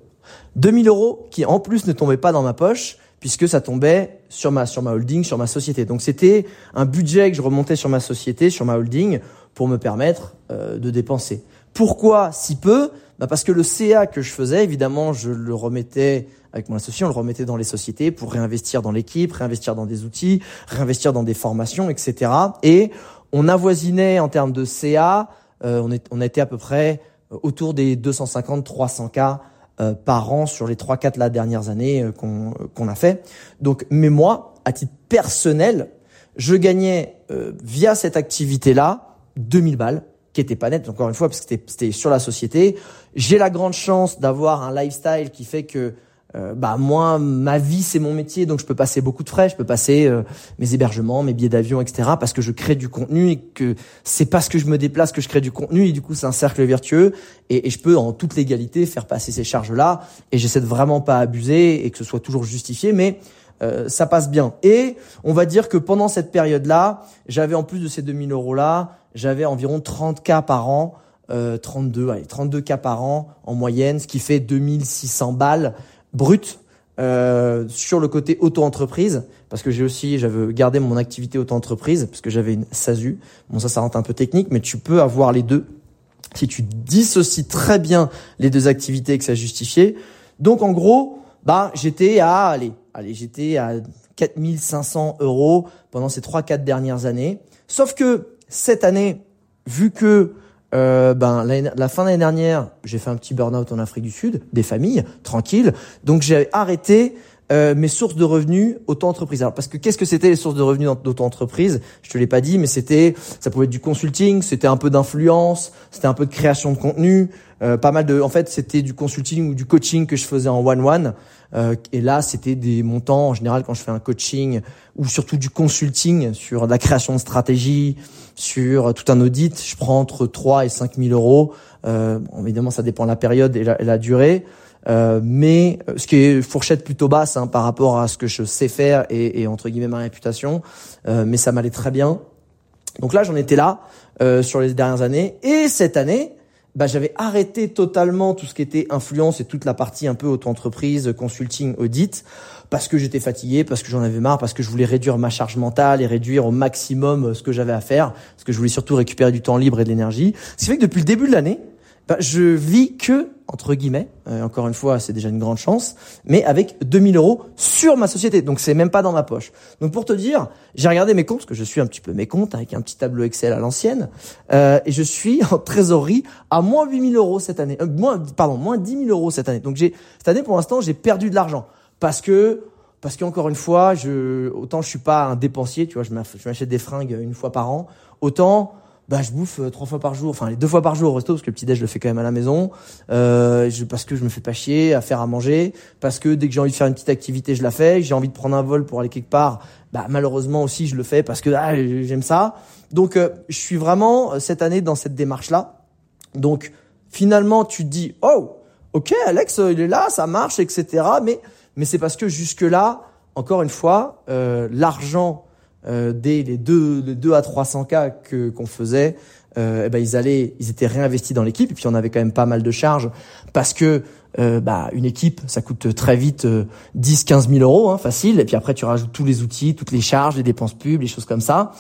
2000 euros qui en plus ne tombaient pas dans ma poche puisque ça tombait sur ma sur ma holding, sur ma société. Donc c'était un budget que je remontais sur ma société, sur ma holding, pour me permettre euh, de dépenser. Pourquoi si peu? Bah Parce que le CA que je faisais, évidemment, je le remettais avec mon associé, on le remettait dans les sociétés pour réinvestir dans l'équipe, réinvestir dans des outils, réinvestir dans des formations, etc. Et on avoisinait en termes de CA, euh, on, est, on était à peu près autour des 250-300 cas euh, par an sur les trois quatre la dernières années euh, qu'on qu'on a fait. Donc, mais moi, à titre personnel, je gagnais euh, via cette activité-là 2000 balles, qui était pas net, encore une fois, parce que c'était sur la société. J'ai la grande chance d'avoir un lifestyle qui fait que euh, bah moi ma vie c'est mon métier donc je peux passer beaucoup de frais. Je peux passer euh, mes hébergements mes billets d'avion etc parce que je crée du contenu et que c'est parce que je me déplace que je crée du contenu. Et du coup c'est un cercle vertueux. Et, et, je peux en toute légalité faire passer ces charges là et j'essaie de vraiment pas abuser et que ce soit toujours justifié mais euh, ça passe bien. Et on va dire que pendant cette période là j'avais en plus de ces 2000 euros là j'avais environ 30 cas par an euh, 32 allez, 32 cas par an en moyenne ce qui fait 2600 balles brut euh, sur le côté auto-entreprise, parce que j'ai aussi, j'avais gardé mon activité auto-entreprise, parce que j'avais une SASU. Bon, ça, ça rentre un peu technique, mais tu peux avoir les deux si tu dissocies très bien les deux activités et que ça justifié. Donc, en gros, bah, j'étais à, allez, allez, j'étais à 4500 euros pendant ces trois, quatre dernières années. Sauf que cette année, vu que euh, ben la fin d'année dernière, j'ai fait un petit burn-out en Afrique du Sud, des familles, tranquille. Donc j'ai arrêté euh, mes sources de revenus auto-entreprise. Alors parce que qu'est-ce que c'était les sources de revenus d'auto-entreprise Je te l'ai pas dit, mais c'était, ça pouvait être du consulting, c'était un peu d'influence, c'était un peu de création de contenu, euh, pas mal de, en fait c'était du consulting ou du coaching que je faisais en one-one. Euh, et là c'était des montants en général quand je fais un coaching ou surtout du consulting sur la création de stratégie, sur tout un audit, je prends entre 3 et 5 000 euros. Euh, évidemment ça dépend de la période et la, la durée. Euh, mais euh, ce qui est fourchette plutôt basse hein, par rapport à ce que je sais faire et, et entre guillemets ma réputation, euh, mais ça m'allait très bien. Donc là, j'en étais là euh, sur les dernières années et cette année, bah, j'avais arrêté totalement tout ce qui était influence et toute la partie un peu auto-entreprise, consulting, audit, parce que j'étais fatigué, parce que j'en avais marre, parce que je voulais réduire ma charge mentale et réduire au maximum ce que j'avais à faire, parce que je voulais surtout récupérer du temps libre et de l'énergie. Ce qui fait que depuis le début de l'année, je vis que entre guillemets, euh, encore une fois, c'est déjà une grande chance, mais avec 2000 euros sur ma société. Donc c'est même pas dans ma poche. Donc pour te dire, j'ai regardé mes comptes, parce que je suis un petit peu mes comptes avec un petit tableau Excel à l'ancienne, euh, et je suis <laughs> en trésorerie à moins 8000 euros cette année, euh, moins, pardon, moins 10 000 euros cette année. Donc j'ai cette année pour l'instant j'ai perdu de l'argent parce que parce qu'encore une fois, je autant je suis pas un dépensier, tu vois, je m'achète des fringues une fois par an, autant bah je bouffe trois fois par jour, enfin les deux fois par jour au resto parce que le petit déj je le fais quand même à la maison, euh, je, parce que je me fais pas chier à faire à manger, parce que dès que j'ai envie de faire une petite activité je la fais, j'ai envie de prendre un vol pour aller quelque part, bah malheureusement aussi je le fais parce que ah, j'aime ça. Donc je suis vraiment cette année dans cette démarche là. Donc finalement tu te dis oh ok Alex il est là, ça marche etc. Mais mais c'est parce que jusque là encore une fois euh, l'argent euh, dès les 2 les deux à 300 cas que qu'on faisait, euh, eh ben ils allaient, ils étaient réinvestis dans l'équipe. Et puis on avait quand même pas mal de charges parce que euh, bah une équipe, ça coûte très vite 10, 15 000 euros, hein, facile. Et puis après tu rajoutes tous les outils, toutes les charges, les dépenses pubs, les choses comme ça.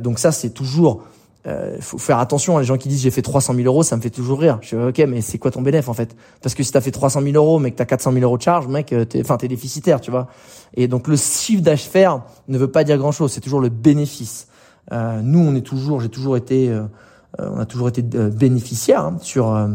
donc ça c'est toujours euh, faut faire attention. Les gens qui disent j'ai fait 300 000 euros, ça me fait toujours rire. Je suis ok, mais c'est quoi ton bénéfice en fait? Parce que si t'as fait 300 000 euros, mais que t'as 400 000 euros de charge, mec, euh, t'es, enfin t'es déficitaire, tu vois. Et donc le chiffre d'affaires ne veut pas dire grand chose. C'est toujours le bénéfice. Euh, nous, on est toujours, j'ai toujours été, euh, on a toujours été bénéficiaire hein, sur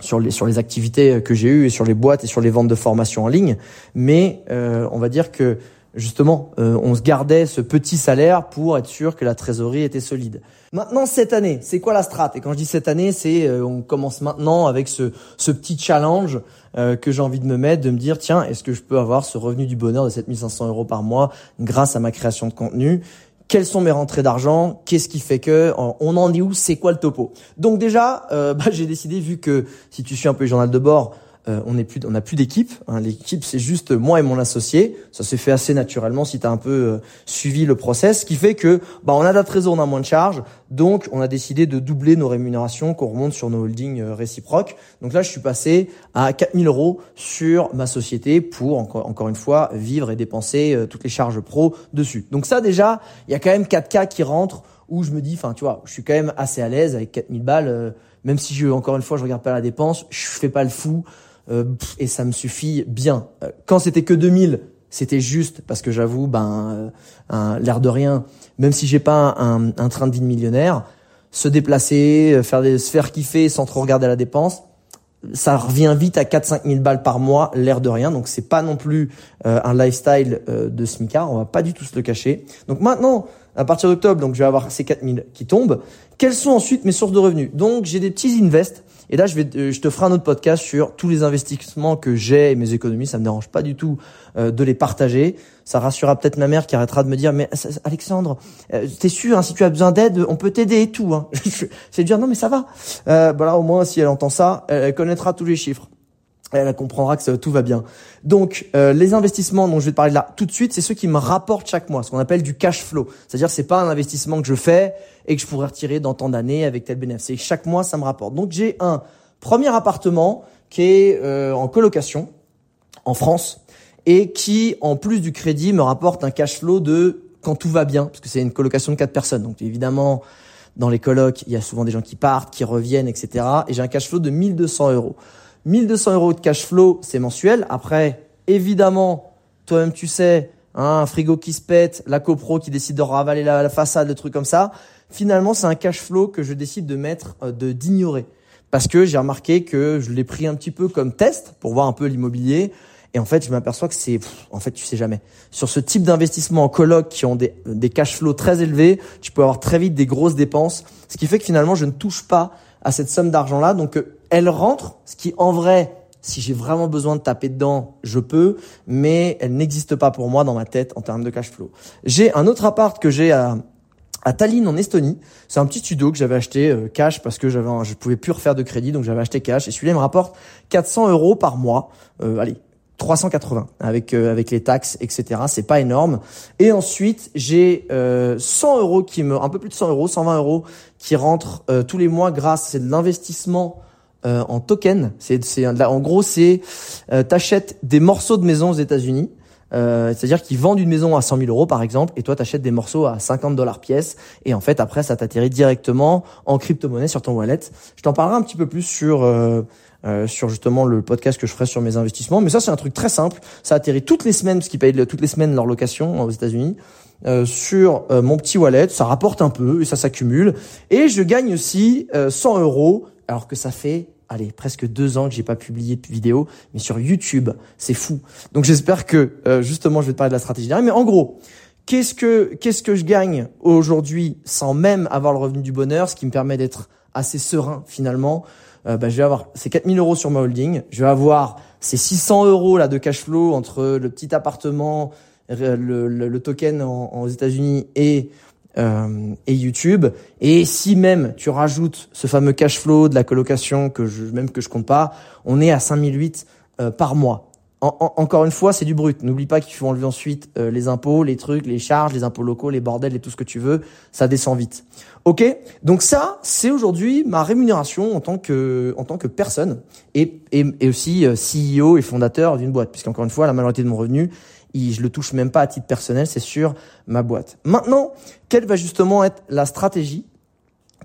sur les sur les activités que j'ai eues et sur les boîtes et sur les ventes de formation en ligne. Mais on va dire que justement, on se gardait ce petit salaire pour être sûr que la trésorerie était solide. Maintenant, cette année, c'est quoi la strat? Et quand je dis cette année, c'est euh, on commence maintenant avec ce, ce petit challenge euh, que j'ai envie de me mettre, de me dire, tiens, est-ce que je peux avoir ce revenu du bonheur de 7500 euros par mois grâce à ma création de contenu? Quelles sont mes rentrées d'argent, qu'est-ce qui fait que, on en est où, c'est quoi le topo? Donc déjà, euh, <laughs> bah, j'ai décidé, vu que si tu suis un peu le journal de bord, euh, on n'est plus, on n'a plus d'équipe. Hein. L'équipe, c'est juste moi et mon associé. Ça s'est fait assez naturellement si tu as un peu euh, suivi le process, ce qui fait que bah on a de la trésor, on a moins de charges, donc on a décidé de doubler nos rémunérations qu'on remonte sur nos holdings euh, réciproques. Donc là, je suis passé à 4000 euros sur ma société pour encore, encore une fois vivre et dépenser toutes les charges pro dessus. Donc ça déjà, il y a quand même 4 cas qui rentrent où je me dis, enfin tu vois, je suis quand même assez à l'aise avec 4000 balles. même si je, encore une fois, je regarde pas la dépense, je fais pas le fou. Euh, et ça me suffit bien. Euh, quand c'était que 2000, c'était juste parce que j'avoue, ben, euh, l'air de rien, même si j'ai pas un, train de vie de millionnaire, se déplacer, faire des, se faire kiffer sans trop regarder la dépense, ça revient vite à 4-5 000 balles par mois, l'air de rien. Donc c'est pas non plus un lifestyle de smicard, on va pas du tout se le cacher. Donc maintenant, à partir d'octobre, donc je vais avoir ces 4 000 qui tombent. Quelles sont ensuite mes sources de revenus? Donc j'ai des petits invests et là, je vais, euh, je te ferai un autre podcast sur tous les investissements que j'ai et mes économies. Ça me dérange pas du tout euh, de les partager. Ça rassurera peut-être ma mère qui arrêtera de me dire, mais Alexandre, euh, t'es sûr, hein, si tu as besoin d'aide, on peut t'aider et tout. Hein. <laughs> C'est dire, non, mais ça va. Voilà, au moins, si elle entend ça, elle connaîtra tous les chiffres elle comprendra que tout va bien. Donc, euh, les investissements dont je vais te parler là tout de suite, c'est ceux qui me rapportent chaque mois, ce qu'on appelle du cash flow. C'est-à-dire, c'est pas un investissement que je fais et que je pourrais retirer dans tant d'années avec tel bénéfice. chaque mois, ça me rapporte. Donc, j'ai un premier appartement qui est euh, en colocation en France et qui, en plus du crédit, me rapporte un cash flow de quand tout va bien, parce que c'est une colocation de quatre personnes. Donc, évidemment, dans les colocs, il y a souvent des gens qui partent, qui reviennent, etc. Et j'ai un cash flow de 1200 euros. 1200 euros de cash flow, c'est mensuel. Après, évidemment, toi-même tu sais, hein, un frigo qui se pète, la copro qui décide de ravaler la, façade, le truc comme ça. Finalement, c'est un cash flow que je décide de mettre, euh, de d'ignorer. Parce que j'ai remarqué que je l'ai pris un petit peu comme test pour voir un peu l'immobilier. Et en fait, je m'aperçois que c'est, en fait, tu sais jamais. Sur ce type d'investissement en coloc qui ont des, des cash flows très élevés, tu peux avoir très vite des grosses dépenses. Ce qui fait que finalement, je ne touche pas à cette somme d'argent-là. Donc, euh, elle rentre, ce qui en vrai, si j'ai vraiment besoin de taper dedans, je peux, mais elle n'existe pas pour moi dans ma tête en termes de cash flow. J'ai un autre appart que j'ai à, à Tallinn en Estonie. C'est un petit studio que j'avais acheté euh, cash parce que j'avais, je pouvais plus refaire de crédit, donc j'avais acheté cash. Et celui-là me rapporte 400 euros par mois. Euh, allez, 380 avec euh, avec les taxes, etc. C'est pas énorme. Et ensuite, j'ai euh, 100 euros qui me, un peu plus de 100 euros, 120 euros qui rentrent euh, tous les mois grâce, c'est de l'investissement euh, en token. C'est c'est en gros c'est t'achètes des morceaux de maison aux États-Unis. c'est-à-dire qu'ils vendent une maison à 100 000 euros par exemple, et toi t'achètes des morceaux à 50 dollars pièce, et en fait après ça t'atterrit directement en crypto-monnaie sur ton wallet. Je t'en parlerai un petit peu plus sur euh, sur justement le podcast que je ferai sur mes investissements. Mais ça, c'est un truc très simple. Ça atterrit toutes les semaines, parce qu'ils payent toutes les semaines leur location aux États-Unis. Euh, sur euh, mon petit wallet, ça rapporte un peu et ça s'accumule. Et je gagne aussi 100 euros, alors que ça fait allez, presque deux ans que j'ai pas publié de vidéo, mais sur YouTube, c'est fou. Donc j'espère que justement je vais te parler de la stratégie. Mais en gros, qu'est-ce que qu'est-ce que je gagne aujourd'hui sans même avoir le revenu du bonheur, ce qui me permet d'être assez serein finalement. Euh, bah, je vais avoir ces 4000 euros sur ma holding, je vais avoir ces 600 euros là de cash flow entre le petit appartement, le, le, token en, aux États-Unis et euh, et YouTube. Et si même tu rajoutes ce fameux cash flow de la colocation que je, même que je compte pas, on est à 5008 euh, par mois. encore une fois, c'est du brut. N'oublie pas qu'il faut enlever ensuite euh, les impôts, les trucs, les charges, les impôts locaux, les bordels et tout ce que tu veux. Ça descend vite. Ok? Donc ça, c'est aujourd'hui ma rémunération en tant que en tant que personne et, et, et aussi euh, CEO et fondateur d'une boîte. Puisqu'encore une fois, la majorité de mon revenu, je le touche même pas à titre personnel, c'est sur ma boîte. Maintenant, quelle va justement être la stratégie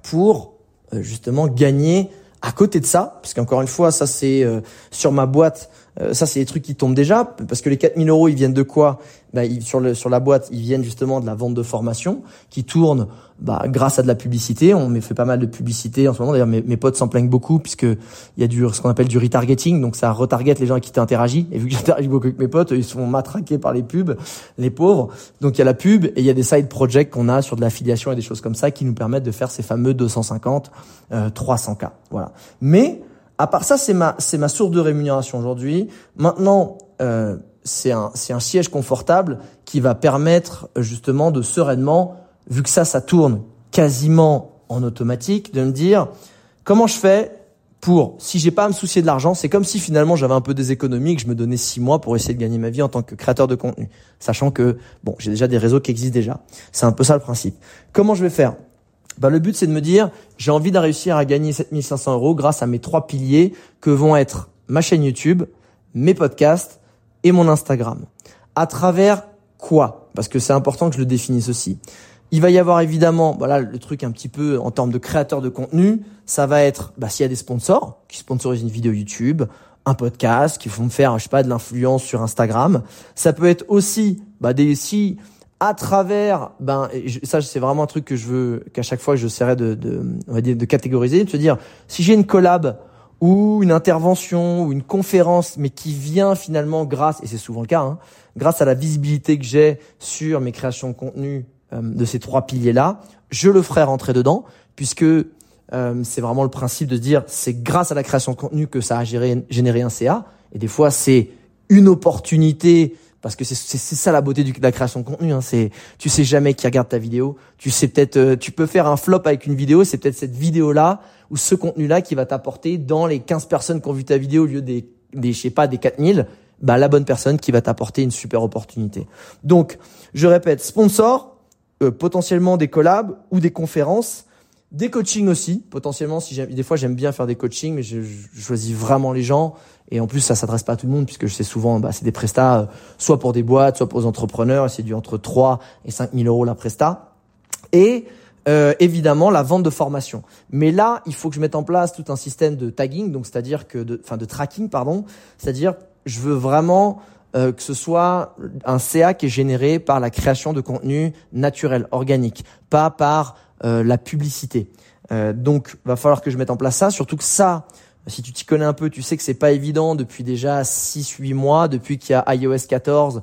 pour euh, justement gagner à côté de ça, parce qu'encore une fois, ça c'est euh, sur ma boîte, euh, ça c'est des trucs qui tombent déjà, parce que les 4000 euros, ils viennent de quoi? Bah, ils, sur, le, sur la boîte, ils viennent justement de la vente de formation, qui tourne bah, grâce à de la publicité. On fait pas mal de publicité en ce moment. D'ailleurs, mes, mes potes s'en plaignent beaucoup, puisque il y a du ce qu'on appelle du retargeting, donc ça retarget les gens qui t'interagis. Et vu que j'interagis beaucoup avec mes potes, ils sont matraqués par les pubs, les pauvres. Donc il y a la pub et il y a des side projects qu'on a sur de l'affiliation et des choses comme ça qui nous permettent de faire ces fameux 250, euh, 300 k. Voilà. Mais à part ça, c'est ma c'est ma source de rémunération aujourd'hui. Maintenant. Euh, c'est un, c'est un siège confortable qui va permettre justement de sereinement, vu que ça, ça tourne quasiment en automatique, de me dire comment je fais pour, si j'ai pas à me soucier de l'argent, c'est comme si finalement j'avais un peu des économies, que je me donnais six mois pour essayer de gagner ma vie en tant que créateur de contenu, sachant que bon, j'ai déjà des réseaux qui existent déjà. C'est un peu ça le principe. Comment je vais faire? Bah, le but c'est de me dire j'ai envie de réussir à gagner 7500 euros grâce à mes trois piliers que vont être ma chaîne YouTube, mes podcasts et mon Instagram. À travers quoi? Parce que c'est important que je le définisse aussi. Il va y avoir évidemment, voilà, le truc un petit peu en termes de créateur de contenu, ça va être, bah, s'il y a des sponsors qui sponsorisent une vidéo YouTube, un podcast, qui font me faire, je sais pas, de l'influence sur Instagram. Ça peut être aussi, bah, des, si, à travers, ben, ça, c'est vraiment un truc que je veux, qu'à chaque fois, j'essaierai de, de, on va dire, de catégoriser, de se dire, si j'ai une collab ou une intervention ou une conférence, mais qui vient finalement grâce, et c'est souvent le cas, hein, grâce à la visibilité que j'ai sur mes créations de contenu euh, de ces trois piliers-là, je le ferai rentrer dedans, puisque euh, c'est vraiment le principe de dire c'est grâce à la création de contenu que ça a généré un CA, et des fois c'est une opportunité parce que c'est ça la beauté de la création de contenu. Hein. C'est tu sais jamais qui regarde ta vidéo. Tu sais peut-être euh, tu peux faire un flop avec une vidéo. C'est peut-être cette vidéo là ou ce contenu là qui va t'apporter dans les 15 personnes qui ont vu ta vidéo au lieu des des je sais pas des 4000 bah la bonne personne qui va t'apporter une super opportunité. Donc je répète sponsor euh, potentiellement des collabs ou des conférences des coachings aussi, potentiellement. Si des fois, j'aime bien faire des coachings, mais je, je, choisis vraiment les gens. Et en plus, ça s'adresse pas à tout le monde, puisque je sais souvent, bah, c'est des prestats, euh, soit pour des boîtes, soit pour les entrepreneurs. C'est du entre 3 et 5 000 euros la presta. Et euh, évidemment, la vente de formation. Mais là, il faut que je mette en place tout un système de tagging, donc c'est-à-dire que, de, enfin, de tracking, pardon. C'est-à-dire, je veux vraiment euh, que ce soit un CA qui est généré par la création de contenu naturel, organique, pas par la publicité. Euh, donc, va falloir que je mette en place ça, surtout que ça, si tu t'y connais un peu, tu sais que c'est pas évident depuis déjà 6-8 mois, depuis qu'il y a iOS 14,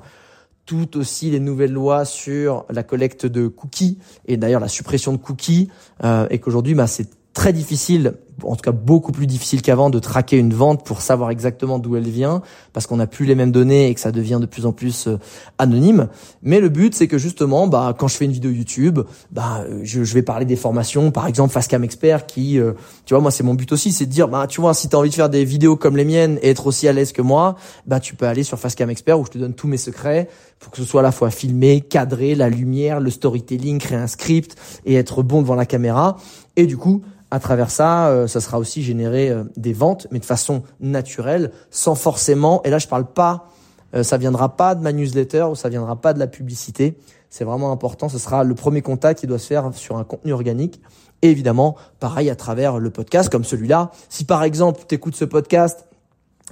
tout aussi les nouvelles lois sur la collecte de cookies et d'ailleurs la suppression de cookies, euh, et qu'aujourd'hui, bah, c'est très difficile en tout cas beaucoup plus difficile qu'avant de traquer une vente pour savoir exactement d'où elle vient parce qu'on n'a plus les mêmes données et que ça devient de plus en plus euh, anonyme. Mais le but c'est que justement, bah quand je fais une vidéo YouTube, bah je, je vais parler des formations, par exemple Fastcam Expert qui, euh, tu vois, moi c'est mon but aussi, c'est de dire, bah tu vois, si tu as envie de faire des vidéos comme les miennes et être aussi à l'aise que moi, bah tu peux aller sur Fastcam Expert où je te donne tous mes secrets pour que ce soit à la fois filmé, cadré, la lumière, le storytelling, créer un script et être bon devant la caméra. Et du coup, à travers ça, euh, ça sera aussi générer euh, des ventes, mais de façon naturelle, sans forcément. Et là, je parle pas, euh, ça viendra pas de ma newsletter ou ça viendra pas de la publicité. C'est vraiment important. Ce sera le premier contact qui doit se faire sur un contenu organique. Et évidemment, pareil à travers le podcast comme celui-là. Si par exemple, tu écoutes ce podcast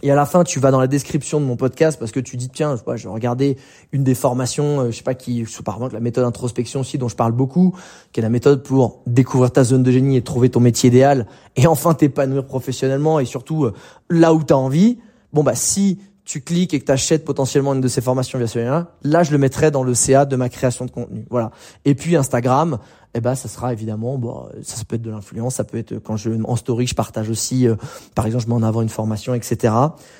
et à la fin, tu vas dans la description de mon podcast parce que tu dis tiens, je, je vais regarder une des formations, euh, je sais pas qui, par exemple la méthode introspection aussi dont je parle beaucoup, qui est la méthode pour découvrir ta zone de génie et trouver ton métier idéal et enfin t'épanouir professionnellement et surtout euh, là où tu as envie. Bon bah si tu cliques et que tu achètes potentiellement une de ces formations via ce lien, là je le mettrai dans le CA de ma création de contenu. Voilà. Et puis Instagram, eh ben ça sera évidemment bon, ça, peut être de l'influence, ça peut être quand je en story je partage aussi euh, par exemple je mets en avant une formation etc.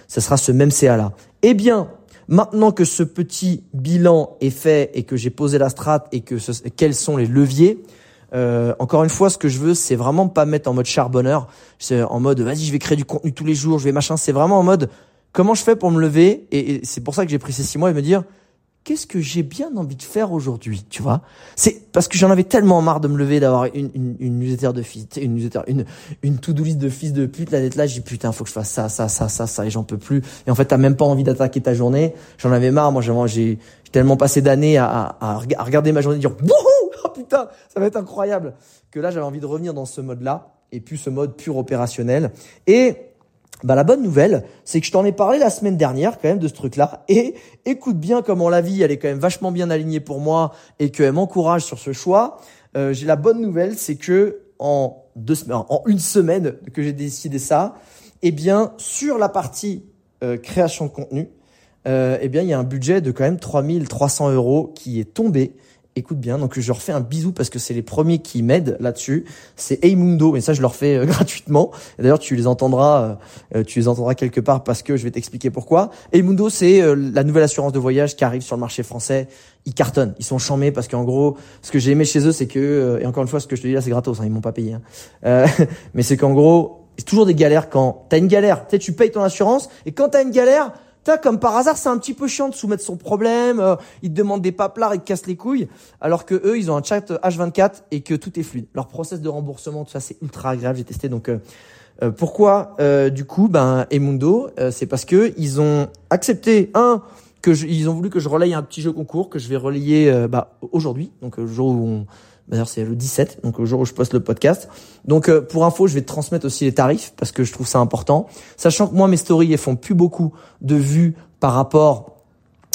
Ça sera ce même CA là. Eh bien maintenant que ce petit bilan est fait et que j'ai posé la strate et que quels sont les leviers, euh, encore une fois, ce que je veux, c'est vraiment pas mettre en mode charbonneur, c'est en mode vas-y, je vais créer du contenu tous les jours, je vais machin. C'est vraiment en mode comment je fais pour me lever? Et, c'est pour ça que j'ai pris ces six mois et me dire qu'est-ce que j'ai bien envie de faire aujourd'hui, tu vois? C'est parce que j'en avais tellement marre de me lever, d'avoir une, une, une newsletter de fils, une newsletter, une, une to-do list de fils de pute, là d'être là, j'ai putain, faut que je fasse ça, ça, ça, ça, ça, et j'en peux plus. Et en fait, t'as même pas envie d'attaquer ta journée. J'en avais marre, moi, j'ai tellement passé d'années à, à, à, regarder ma journée et dire wouhou, oh <laughs> putain, ça va être incroyable, que là, j'avais envie de revenir dans ce mode-là et plus ce mode pur opérationnel. Et bah, la bonne nouvelle, c'est que je t'en ai parlé la semaine dernière quand même de ce truc-là. Et écoute bien comment la vie, elle est quand même vachement bien alignée pour moi et qu'elle m'encourage sur ce choix. Euh, j'ai la bonne nouvelle, c'est que en deux semaines, en une semaine que j'ai décidé ça, eh bien sur la partie euh, création de contenu, euh, eh bien il y a un budget de quand même 3300 euros qui est tombé écoute bien. Donc je leur fais un bisou parce que c'est les premiers qui m'aident là-dessus. C'est Eymundo, mais ça je leur fais euh, <laughs> gratuitement. D'ailleurs tu les entendras, euh, euh, tu les entendras quelque part parce que je vais t'expliquer pourquoi. Eymundo c'est la nouvelle assurance de voyage qui arrive sur le marché français. Ils cartonnent, ils sont chamés parce qu'en gros, ce que j'ai aimé chez eux, c'est que et encore une fois, ce que je te dis là, c'est gratos, hein, ils m'ont pas payé. Hein. <laughs> mais c'est qu'en gros, c'est toujours des galères quand t'as une galère. Tu sais, tu payes ton assurance et quand t'as une galère comme par hasard, c'est un petit peu chiant de soumettre son problème. Euh, ils te demandent des paplards, ils te cassent les couilles. Alors que eux, ils ont un chat H24 et que tout est fluide. Leur process de remboursement, tout ça, c'est ultra agréable. J'ai testé. Donc, euh, euh, pourquoi du coup, ben, Emundo, c'est parce que ils ont accepté un que ils ont voulu que je relaye un petit jeu concours que je vais relayer bah, aujourd'hui, donc le jour où on, D'ailleurs, c'est le 17, donc le jour où je poste le podcast. Donc, euh, pour info, je vais te transmettre aussi les tarifs parce que je trouve ça important. Sachant que moi, mes stories, elles font plus beaucoup de vues par rapport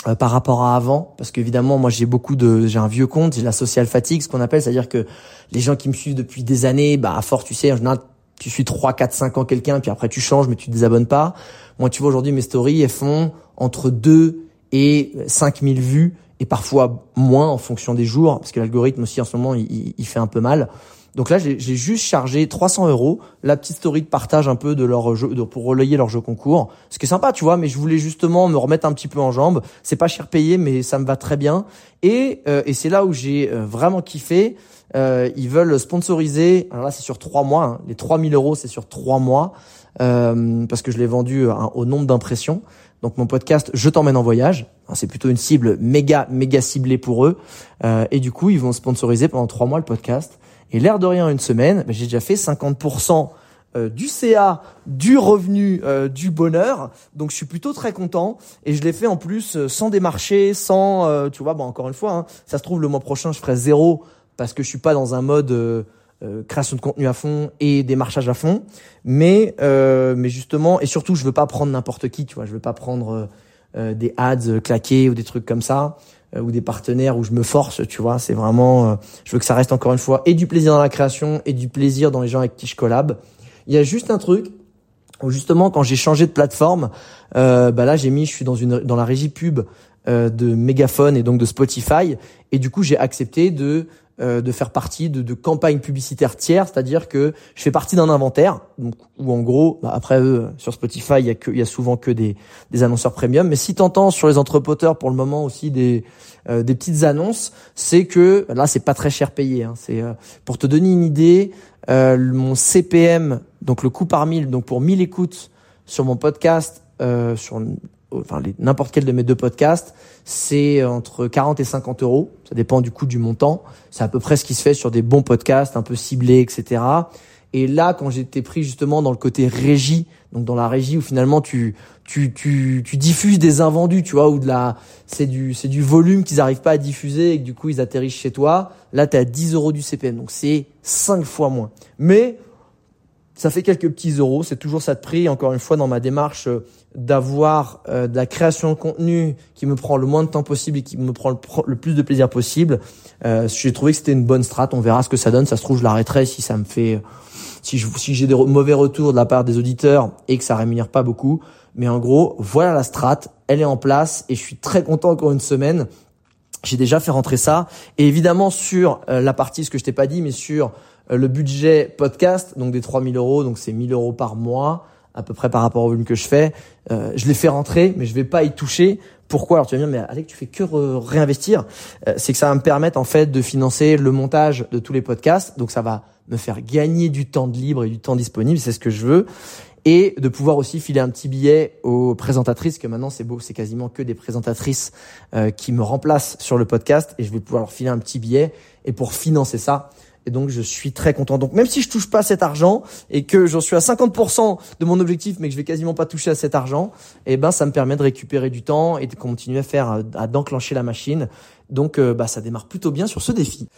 euh, par rapport à avant, parce qu'évidemment, moi, j'ai beaucoup de, j'ai un vieux compte, j'ai la social fatigue, ce qu'on appelle, c'est-à-dire que les gens qui me suivent depuis des années, bah, à force, tu sais, en général, tu suis 3, 4, 5 ans quelqu'un, puis après tu changes, mais tu te désabonnes pas. Moi, tu vois, aujourd'hui, mes stories, elles font entre 2 et 5000 vues et parfois moins en fonction des jours, parce que l'algorithme aussi en ce moment il, il fait un peu mal. Donc là, j'ai juste chargé 300 euros la petite story de partage un peu de leur jeu, de, pour relayer leur jeu concours. Ce qui est sympa, tu vois, mais je voulais justement me remettre un petit peu en jambes. C'est pas cher payé, mais ça me va très bien. Et, euh, et c'est là où j'ai euh, vraiment kiffé. Euh, ils veulent sponsoriser. Alors là, c'est sur trois mois. Hein. Les 3000 euros, c'est sur trois mois euh, parce que je l'ai vendu au nombre d'impressions. Donc mon podcast Je t'emmène en voyage, c'est plutôt une cible méga méga ciblée pour eux. Euh, et du coup, ils vont sponsoriser pendant trois mois le podcast. Et l'air de rien, une semaine, ben, j'ai déjà fait 50% euh, du CA, du revenu, euh, du bonheur. Donc je suis plutôt très content. Et je l'ai fait en plus sans démarcher, sans, tu vois, bon encore une fois, hein, ça se trouve le mois prochain je ferai zéro parce que je suis pas dans un mode euh, création de contenu à fond et démarchage à fond. Mais euh, mais justement et surtout, je veux pas prendre n'importe qui, tu vois. Je veux pas prendre euh, des ads claqués ou des trucs comme ça ou des partenaires où je me force, tu vois. C'est vraiment, je veux que ça reste encore une fois et du plaisir dans la création et du plaisir dans les gens avec qui je collab. Il y a juste un truc où justement quand j'ai changé de plateforme, bah là j'ai mis, je suis dans une dans la régie pub de Megaphone et donc de Spotify et du coup j'ai accepté de euh, de faire partie de, de campagnes publicitaires tiers, c'est-à-dire que je fais partie d'un inventaire, donc où en gros, bah, après eux, sur Spotify, il y a y a souvent que des, des annonceurs premium, mais si t'entends sur les entrepoteurs pour le moment aussi des euh, des petites annonces, c'est que là c'est pas très cher payé. Hein, c'est euh, pour te donner une idée, mon CPM, donc le coût par mille, donc pour 1000 écoutes sur mon podcast, sur enfin n'importe quel de mes deux podcasts, c'est entre 40 et 50 euros. Ça dépend du coût du montant. C'est à peu près ce qui se fait sur des bons podcasts, un peu ciblés, etc. Et là, quand j'étais pris justement dans le côté régie, donc dans la régie où finalement tu tu tu, tu diffuses des invendus, tu vois, ou de la c'est du c'est du volume qu'ils arrivent pas à diffuser et que du coup ils atterrissent chez toi. Là, tu as 10 euros du CPM, donc c'est 5 fois moins. Mais ça fait quelques petits euros, c'est toujours ça de prix. Encore une fois, dans ma démarche euh, d'avoir euh, de la création de contenu qui me prend le moins de temps possible et qui me prend le, plus de plaisir possible, euh, j'ai trouvé que c'était une bonne strat. On verra ce que ça donne. Ça se trouve, je l'arrêterai si ça me fait si je, si j'ai des mauvais retours de la part des auditeurs et que ça rémunère pas beaucoup. Mais en gros, voilà la strat, elle est en place et je suis très content encore une semaine. J'ai déjà fait rentrer ça. Et évidemment sur euh, la partie, ce que je t'ai pas dit, mais sur euh, le budget podcast, donc des 3000 euros, donc c'est 1000 euros par mois à peu près par rapport au volume que je fais. Euh, je l'ai fait rentrer, mais je vais pas y toucher. Pourquoi? Alors tu vas me dire, mais Alec, tu fais que réinvestir. Euh, c'est que ça va me permettre en fait de financer le montage de tous les podcasts. Donc ça va me faire gagner du temps de libre et du temps disponible. C'est ce que je veux. Et de pouvoir aussi filer un petit billet aux présentatrices, que maintenant c'est beau, c'est quasiment que des présentatrices euh, qui me remplacent sur le podcast. Et je vais pouvoir leur filer un petit billet. Et pour financer ça, et donc, je suis très content. Donc, même si je touche pas cet argent et que j'en suis à 50% de mon objectif, mais que je vais quasiment pas toucher à cet argent, eh ben, ça me permet de récupérer du temps et de continuer à faire, à d'enclencher la machine. Donc, euh, bah, ça démarre plutôt bien sur ce défi.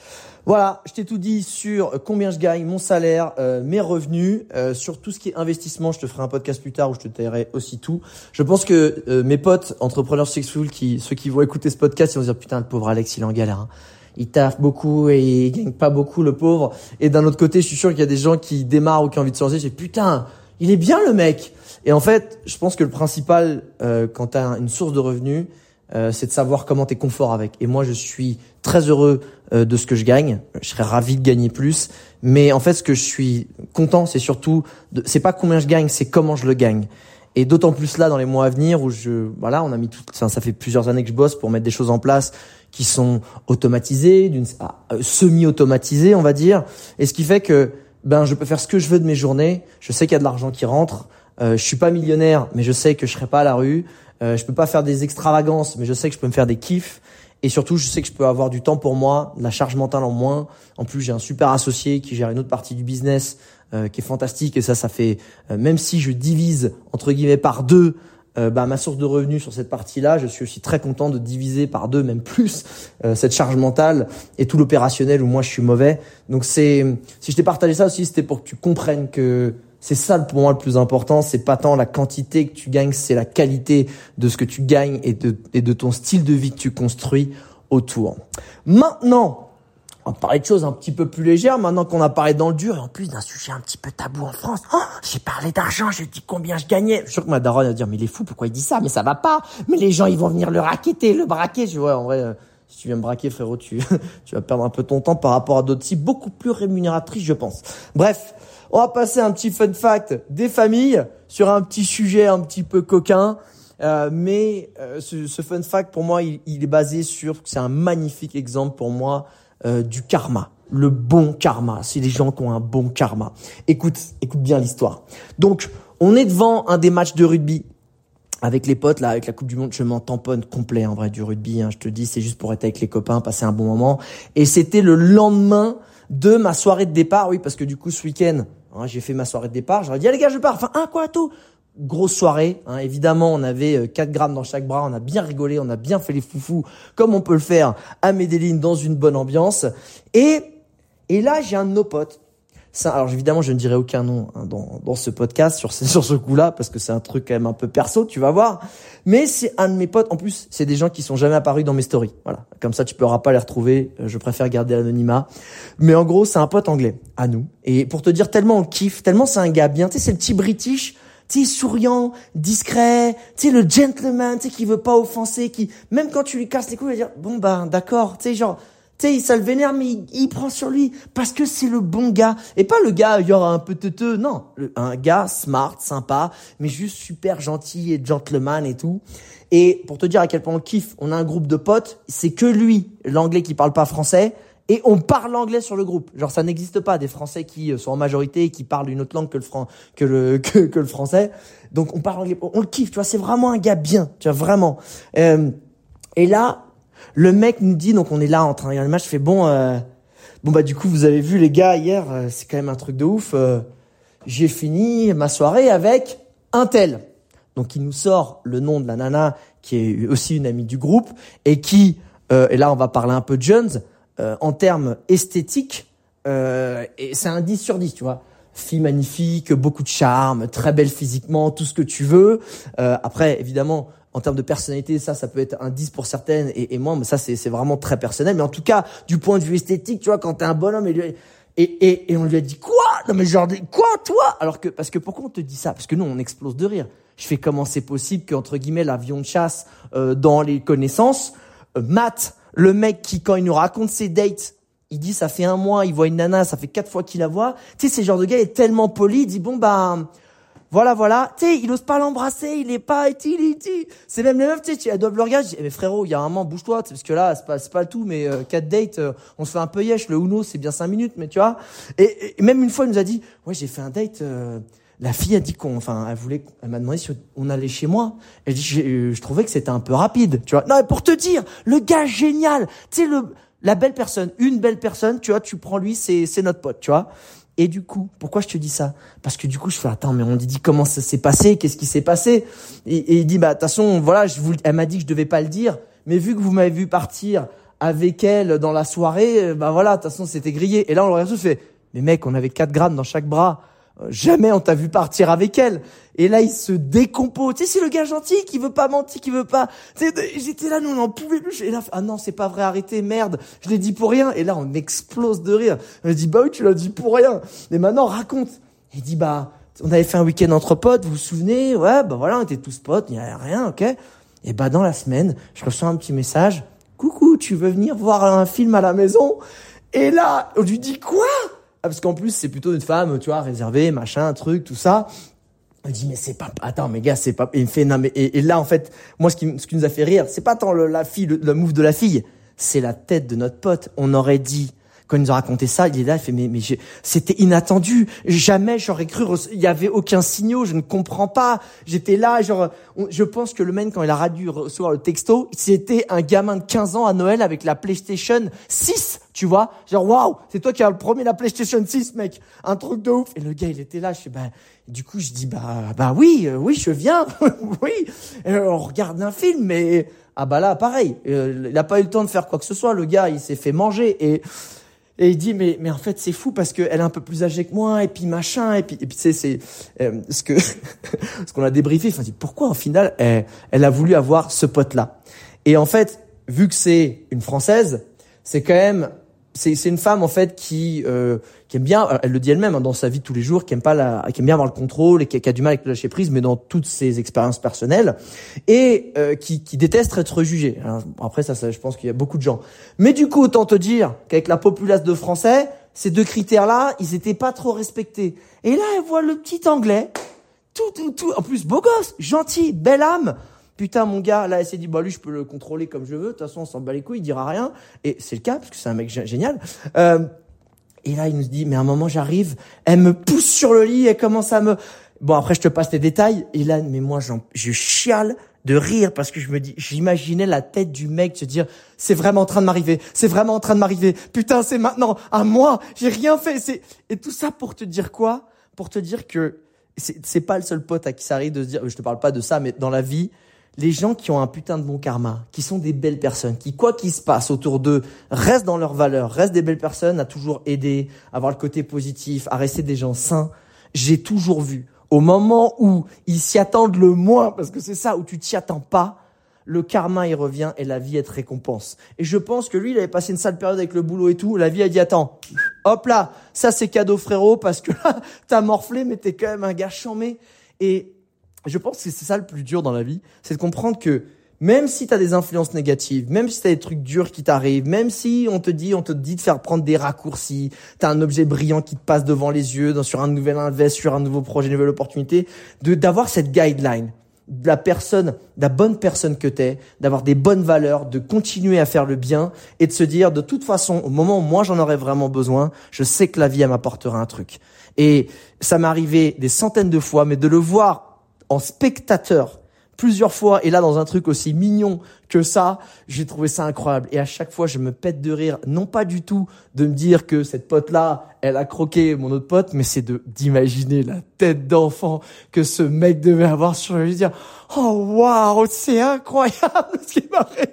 Voilà, je t'ai tout dit sur combien je gagne, mon salaire, euh, mes revenus, euh, sur tout ce qui est investissement. Je te ferai un podcast plus tard où je te taillerai aussi tout. Je pense que mes potes entrepreneurs successful, qui ceux qui vont écouter ce podcast, ils vont dire putain le pauvre Alex, il est en galère. Hein il taffe beaucoup et il gagne pas beaucoup le pauvre. Et d'un autre côté, je suis sûr qu'il y a des gens qui démarrent ou qui ont envie de changer. J'ai putain, il est bien le mec. Et en fait, je pense que le principal euh, quand tu as une source de revenus, euh, c'est de savoir comment tu es confort avec. Et moi, je suis très heureux euh, de ce que je gagne. Je serais ravi de gagner plus. Mais en fait, ce que je suis content, c'est surtout, de, c'est pas combien je gagne, c'est comment je le gagne. Et d'autant plus là dans les mois à venir où je, voilà, on a mis tout, ça fait plusieurs années que je bosse pour mettre des choses en place qui sont automatisés, d'une ah, euh, semi-automatisés, on va dire. Et ce qui fait que ben je peux faire ce que je veux de mes journées. Je sais qu'il y a de l'argent qui rentre. Euh, je suis pas millionnaire, mais je sais que je serai pas à la rue. Euh, je peux pas faire des extravagances, mais je sais que je peux me faire des kiffs. Et surtout, je sais que je peux avoir du temps pour moi, de la charge mentale en moins. En plus, j'ai un super associé qui gère une autre partie du business euh, qui est fantastique. Et ça, ça fait, même si je divise entre guillemets par deux euh, bah, ma source de revenus sur cette partie-là, je suis aussi très content de diviser par deux, même plus, euh, cette charge mentale et tout l'opérationnel où moi je suis mauvais. Donc c'est, si je t'ai partagé ça aussi, c'était pour que tu comprennes que c'est ça pour moi le plus important. C'est pas tant la quantité que tu gagnes, c'est la qualité de ce que tu gagnes et de, et de ton style de vie que tu construis autour. Maintenant, on parler de choses un petit peu plus légères maintenant qu'on a parlé dans le dur et en plus d'un sujet un petit peu tabou en France. Oh, j'ai parlé d'argent, j'ai dit combien je gagnais. Je suis sûr que ma daronne va dire mais il est fou, pourquoi il dit ça? Mais ça va pas. Mais les gens ils vont venir le raqueter, le braquer. Je vois en vrai euh, si tu viens me braquer frérot, tu <laughs> tu vas perdre un peu ton temps par rapport à d'autres sites beaucoup plus rémunératrices je pense. Bref, on va passer un petit fun fact des familles sur un petit sujet un petit peu coquin. Euh, mais euh, ce, ce, fun fact pour moi il, il est basé sur c'est un magnifique exemple pour moi euh, du karma, le bon karma. C'est les gens qui ont un bon karma. Écoute, écoute bien l'histoire. Donc, on est devant un des matchs de rugby avec les potes là, avec la Coupe du Monde. Je m'en tamponne complet en vrai du rugby. Hein, je te dis, c'est juste pour être avec les copains, passer un bon moment. Et c'était le lendemain de ma soirée de départ. Oui, parce que du coup, ce week-end, hein, j'ai fait ma soirée de départ. J'aurais dit, ah, les gars, je pars. Enfin, un quoi, tout grosse soirée. Hein. Évidemment, on avait 4 euh, grammes dans chaque bras, on a bien rigolé, on a bien fait les foufous, comme on peut le faire à Medellin dans une bonne ambiance. Et, et là, j'ai un de nos potes. Ça, alors évidemment, je ne dirai aucun nom hein, dans, dans ce podcast sur, <laughs> sur ce coup-là, parce que c'est un truc quand même un peu perso, tu vas voir. Mais c'est un de mes potes. En plus, c'est des gens qui sont jamais apparus dans mes stories. Voilà, comme ça, tu pourras pas les retrouver. Euh, je préfère garder l'anonymat. Mais en gros, c'est un pote anglais à nous. Et pour te dire tellement on kiffe, tellement c'est un gars bien. Tu sais, c'est le petit British tu souriant, discret, tu sais, le gentleman, tu sais, qui veut pas offenser, qui, même quand tu lui casses les couilles, il va dire, bon, ben, d'accord, tu sais, genre, tu ça le vénère, mais il, prend sur lui, parce que c'est le bon gars. Et pas le gars, il y aura un peu teuteux, non. un gars smart, sympa, mais juste super gentil et gentleman et tout. Et pour te dire à quel point on kiffe, on a un groupe de potes, c'est que lui, l'anglais qui parle pas français, et on parle anglais sur le groupe. Genre ça n'existe pas des Français qui euh, sont en majorité et qui parlent une autre langue que le fran que le <laughs> que, le français. Donc on parle anglais, on le kiffe, tu vois, c'est vraiment un gars bien, tu vois vraiment. Euh, et là, le mec nous dit donc on est là en train de regarder le match, je fais bon euh, bon bah du coup vous avez vu les gars hier, euh, c'est quand même un truc de ouf. J'ai fini ma soirée avec un tel. Donc il nous sort le nom de la nana qui est aussi une amie du groupe et qui et là on va parler un peu de Jones euh, en termes esthétiques, euh, et c'est un 10 sur 10, tu vois. Fille magnifique, beaucoup de charme, très belle physiquement, tout ce que tu veux. Euh, après, évidemment, en termes de personnalité, ça, ça peut être un 10 pour certaines et, et moi, mais ça, c'est vraiment très personnel. Mais en tout cas, du point de vue esthétique, tu vois, quand t'es un bonhomme et, et, et, et on lui a dit quoi? Non mais genre, quoi, toi? Alors que, parce que pourquoi on te dit ça? Parce que nous, on explose de rire. Je fais comment c'est possible qu'entre guillemets, l'avion de chasse euh, dans les connaissances, euh, Matt, le mec qui, quand il nous raconte ses dates, il dit ça fait un mois, il voit une nana, ça fait quatre fois qu'il la voit. Tu sais, c'est genre de gars, est tellement poli, il dit bon bah voilà, voilà. Tu sais, il ose pas l'embrasser, il est pas, il C'est même les meufs, tu sais, elles doivent le regarder. Je dis, mais frérot, il y a un moment, bouge-toi, parce que là, c'est pas, pas le tout, mais euh, quatre dates, euh, on se fait un peu yesh. Le Uno, c'est bien cinq minutes, mais tu vois. Et, même une fois, il nous a dit, ouais, j'ai fait un date. Euh, la fille a dit qu'on, enfin, elle voulait, elle m'a demandé si on allait chez moi. Dit, je, je trouvais que c'était un peu rapide, tu vois. Non, pour te dire, le gars génial, tu sais, le, la belle personne, une belle personne, tu vois, tu prends lui, c'est, c'est notre pote, tu vois. Et du coup, pourquoi je te dis ça? Parce que du coup, je fais attends, mais on dit comment ça s'est passé? Qu'est-ce qui s'est passé? Et, il dit bah de toute façon, voilà, je vous, elle m'a dit que je devais pas le dire, mais vu que vous m'avez vu partir avec elle dans la soirée, bah voilà, de toute façon, c'était grillé. Et là, on le regarde, fait mais mec, on avait 4 grammes dans chaque bras. Euh, jamais on t'a vu partir avec elle. Et là, il se décompose. Tu sais, c'est le gars gentil qui veut pas mentir, qui veut pas. J'étais là, nous, on n'en pouvait plus. Et là, ah non, c'est pas vrai, arrêtez, merde. Je l'ai dit pour rien. Et là, on explose de rire. On dit, bah oui, tu l'as dit pour rien. Et maintenant, raconte. Il dit, bah, on avait fait un week-end entre potes, vous vous souvenez? Ouais, bah voilà, on était tous potes, il n'y a rien, ok? Et bah, dans la semaine, je reçois un petit message. Coucou, tu veux venir voir un film à la maison? Et là, on lui dit, quoi? Ah, parce qu'en plus, c'est plutôt une femme, tu vois, réservée, machin, truc, tout ça. Elle dit mais c'est pas attends mais gars c'est pas il me fait non mais et, là en fait moi ce qui ce nous a fait rire c'est pas tant la fille le, le move de la fille c'est la tête de notre pote on aurait dit quand il nous a raconté ça, il est là, il fait mais mais c'était inattendu. Jamais j'aurais cru. Il y avait aucun signaux. Je ne comprends pas. J'étais là, genre, je pense que le mec quand il a dû recevoir le texto, c'était un gamin de 15 ans à Noël avec la PlayStation 6. Tu vois, genre waouh, c'est toi qui as le premier la PlayStation 6, mec. Un truc de ouf. Et le gars, il était là. Je fais bah, du coup, je dis bah bah oui, euh, oui, je viens, <laughs> oui. on regarde un film, mais ah bah là, pareil. Euh, il a pas eu le temps de faire quoi que ce soit. Le gars, il s'est fait manger et et il dit mais mais en fait c'est fou parce qu'elle est un peu plus âgée que moi et puis machin et puis et puis tu sais c'est euh, ce que <laughs> ce qu'on a débriefé. Enfin dit pourquoi au final elle, elle a voulu avoir ce pote là. Et en fait vu que c'est une française, c'est quand même c'est c'est une femme en fait qui euh, qui bien elle le dit elle-même hein, dans sa vie de tous les jours qui aime pas la qui bien avoir le contrôle et qui, qui a du mal avec le lâcher prise mais dans toutes ses expériences personnelles et euh, qui qui déteste être jugée après ça, ça je pense qu'il y a beaucoup de gens mais du coup autant te dire qu'avec la populace de français ces deux critères là ils étaient pas trop respectés et là elle voit le petit anglais tout tout tout en plus beau gosse gentil belle âme Putain, mon gars, là, elle s'est dit, bah lui, je peux le contrôler comme je veux. De toute façon, on s'en bat les couilles, il dira rien. Et c'est le cas, parce que c'est un mec génial. Euh, et là, il nous dit, mais à un moment, j'arrive, elle me pousse sur le lit, elle commence à me... Bon, après, je te passe les détails. Et là, mais moi, je chiale de rire parce que je me dis, j'imaginais la tête du mec se dire, c'est vraiment en train de m'arriver, c'est vraiment en train de m'arriver. Putain, c'est maintenant à moi, j'ai rien fait. C'est et tout ça pour te dire quoi? Pour te dire que c'est pas le seul pote à qui ça arrive de se dire, je te parle pas de ça, mais dans la vie, les gens qui ont un putain de bon karma, qui sont des belles personnes, qui quoi qu'il se passe autour d'eux, restent dans leurs valeurs, restent des belles personnes, à toujours aider, à avoir le côté positif, à rester des gens sains. J'ai toujours vu, au moment où ils s'y attendent le moins, parce que c'est ça où tu t'y attends pas, le karma il revient et la vie est récompense. Et je pense que lui, il avait passé une sale période avec le boulot et tout. La vie a dit attends, hop là, ça c'est cadeau frérot parce que là <laughs> t'as morflé mais t'es quand même un gars chambé. Et je pense que c'est ça le plus dur dans la vie, c'est de comprendre que même si tu as des influences négatives, même si tu as des trucs durs qui t'arrivent, même si on te dit on te dit de faire prendre des raccourcis, tu as un objet brillant qui te passe devant les yeux sur un nouvel invest, sur un nouveau projet, une nouvelle opportunité, de d'avoir cette guideline de la personne, la bonne personne que t'es, d'avoir des bonnes valeurs, de continuer à faire le bien et de se dire de toute façon au moment où moi j'en aurais vraiment besoin, je sais que la vie elle m'apportera un truc. Et ça m'est arrivé des centaines de fois, mais de le voir en spectateur plusieurs fois et là dans un truc aussi mignon que ça, j'ai trouvé ça incroyable et à chaque fois je me pète de rire, non pas du tout de me dire que cette pote là, elle a croqué mon autre pote, mais c'est de d'imaginer la tête d'enfant que ce mec devait avoir sur lui dire "Oh waouh, c'est incroyable <laughs> ce qui m'arrive."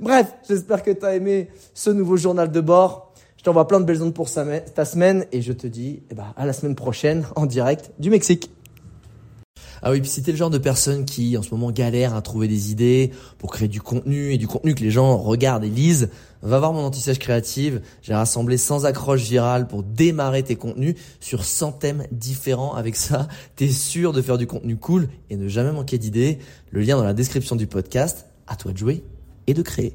Bref, j'espère que tu as aimé ce nouveau journal de bord. Je t'envoie plein de belles ondes pour ta semaine et je te dis eh ben, à la semaine prochaine en direct du Mexique. Ah oui, puis si t'es le genre de personne qui en ce moment galère à trouver des idées pour créer du contenu et du contenu que les gens regardent et lisent, va voir mon anti-sèche créative. J'ai rassemblé 100 accroches virales pour démarrer tes contenus sur 100 thèmes différents. Avec ça, t'es sûr de faire du contenu cool et ne jamais manquer d'idées. Le lien dans la description du podcast. À toi de jouer et de créer.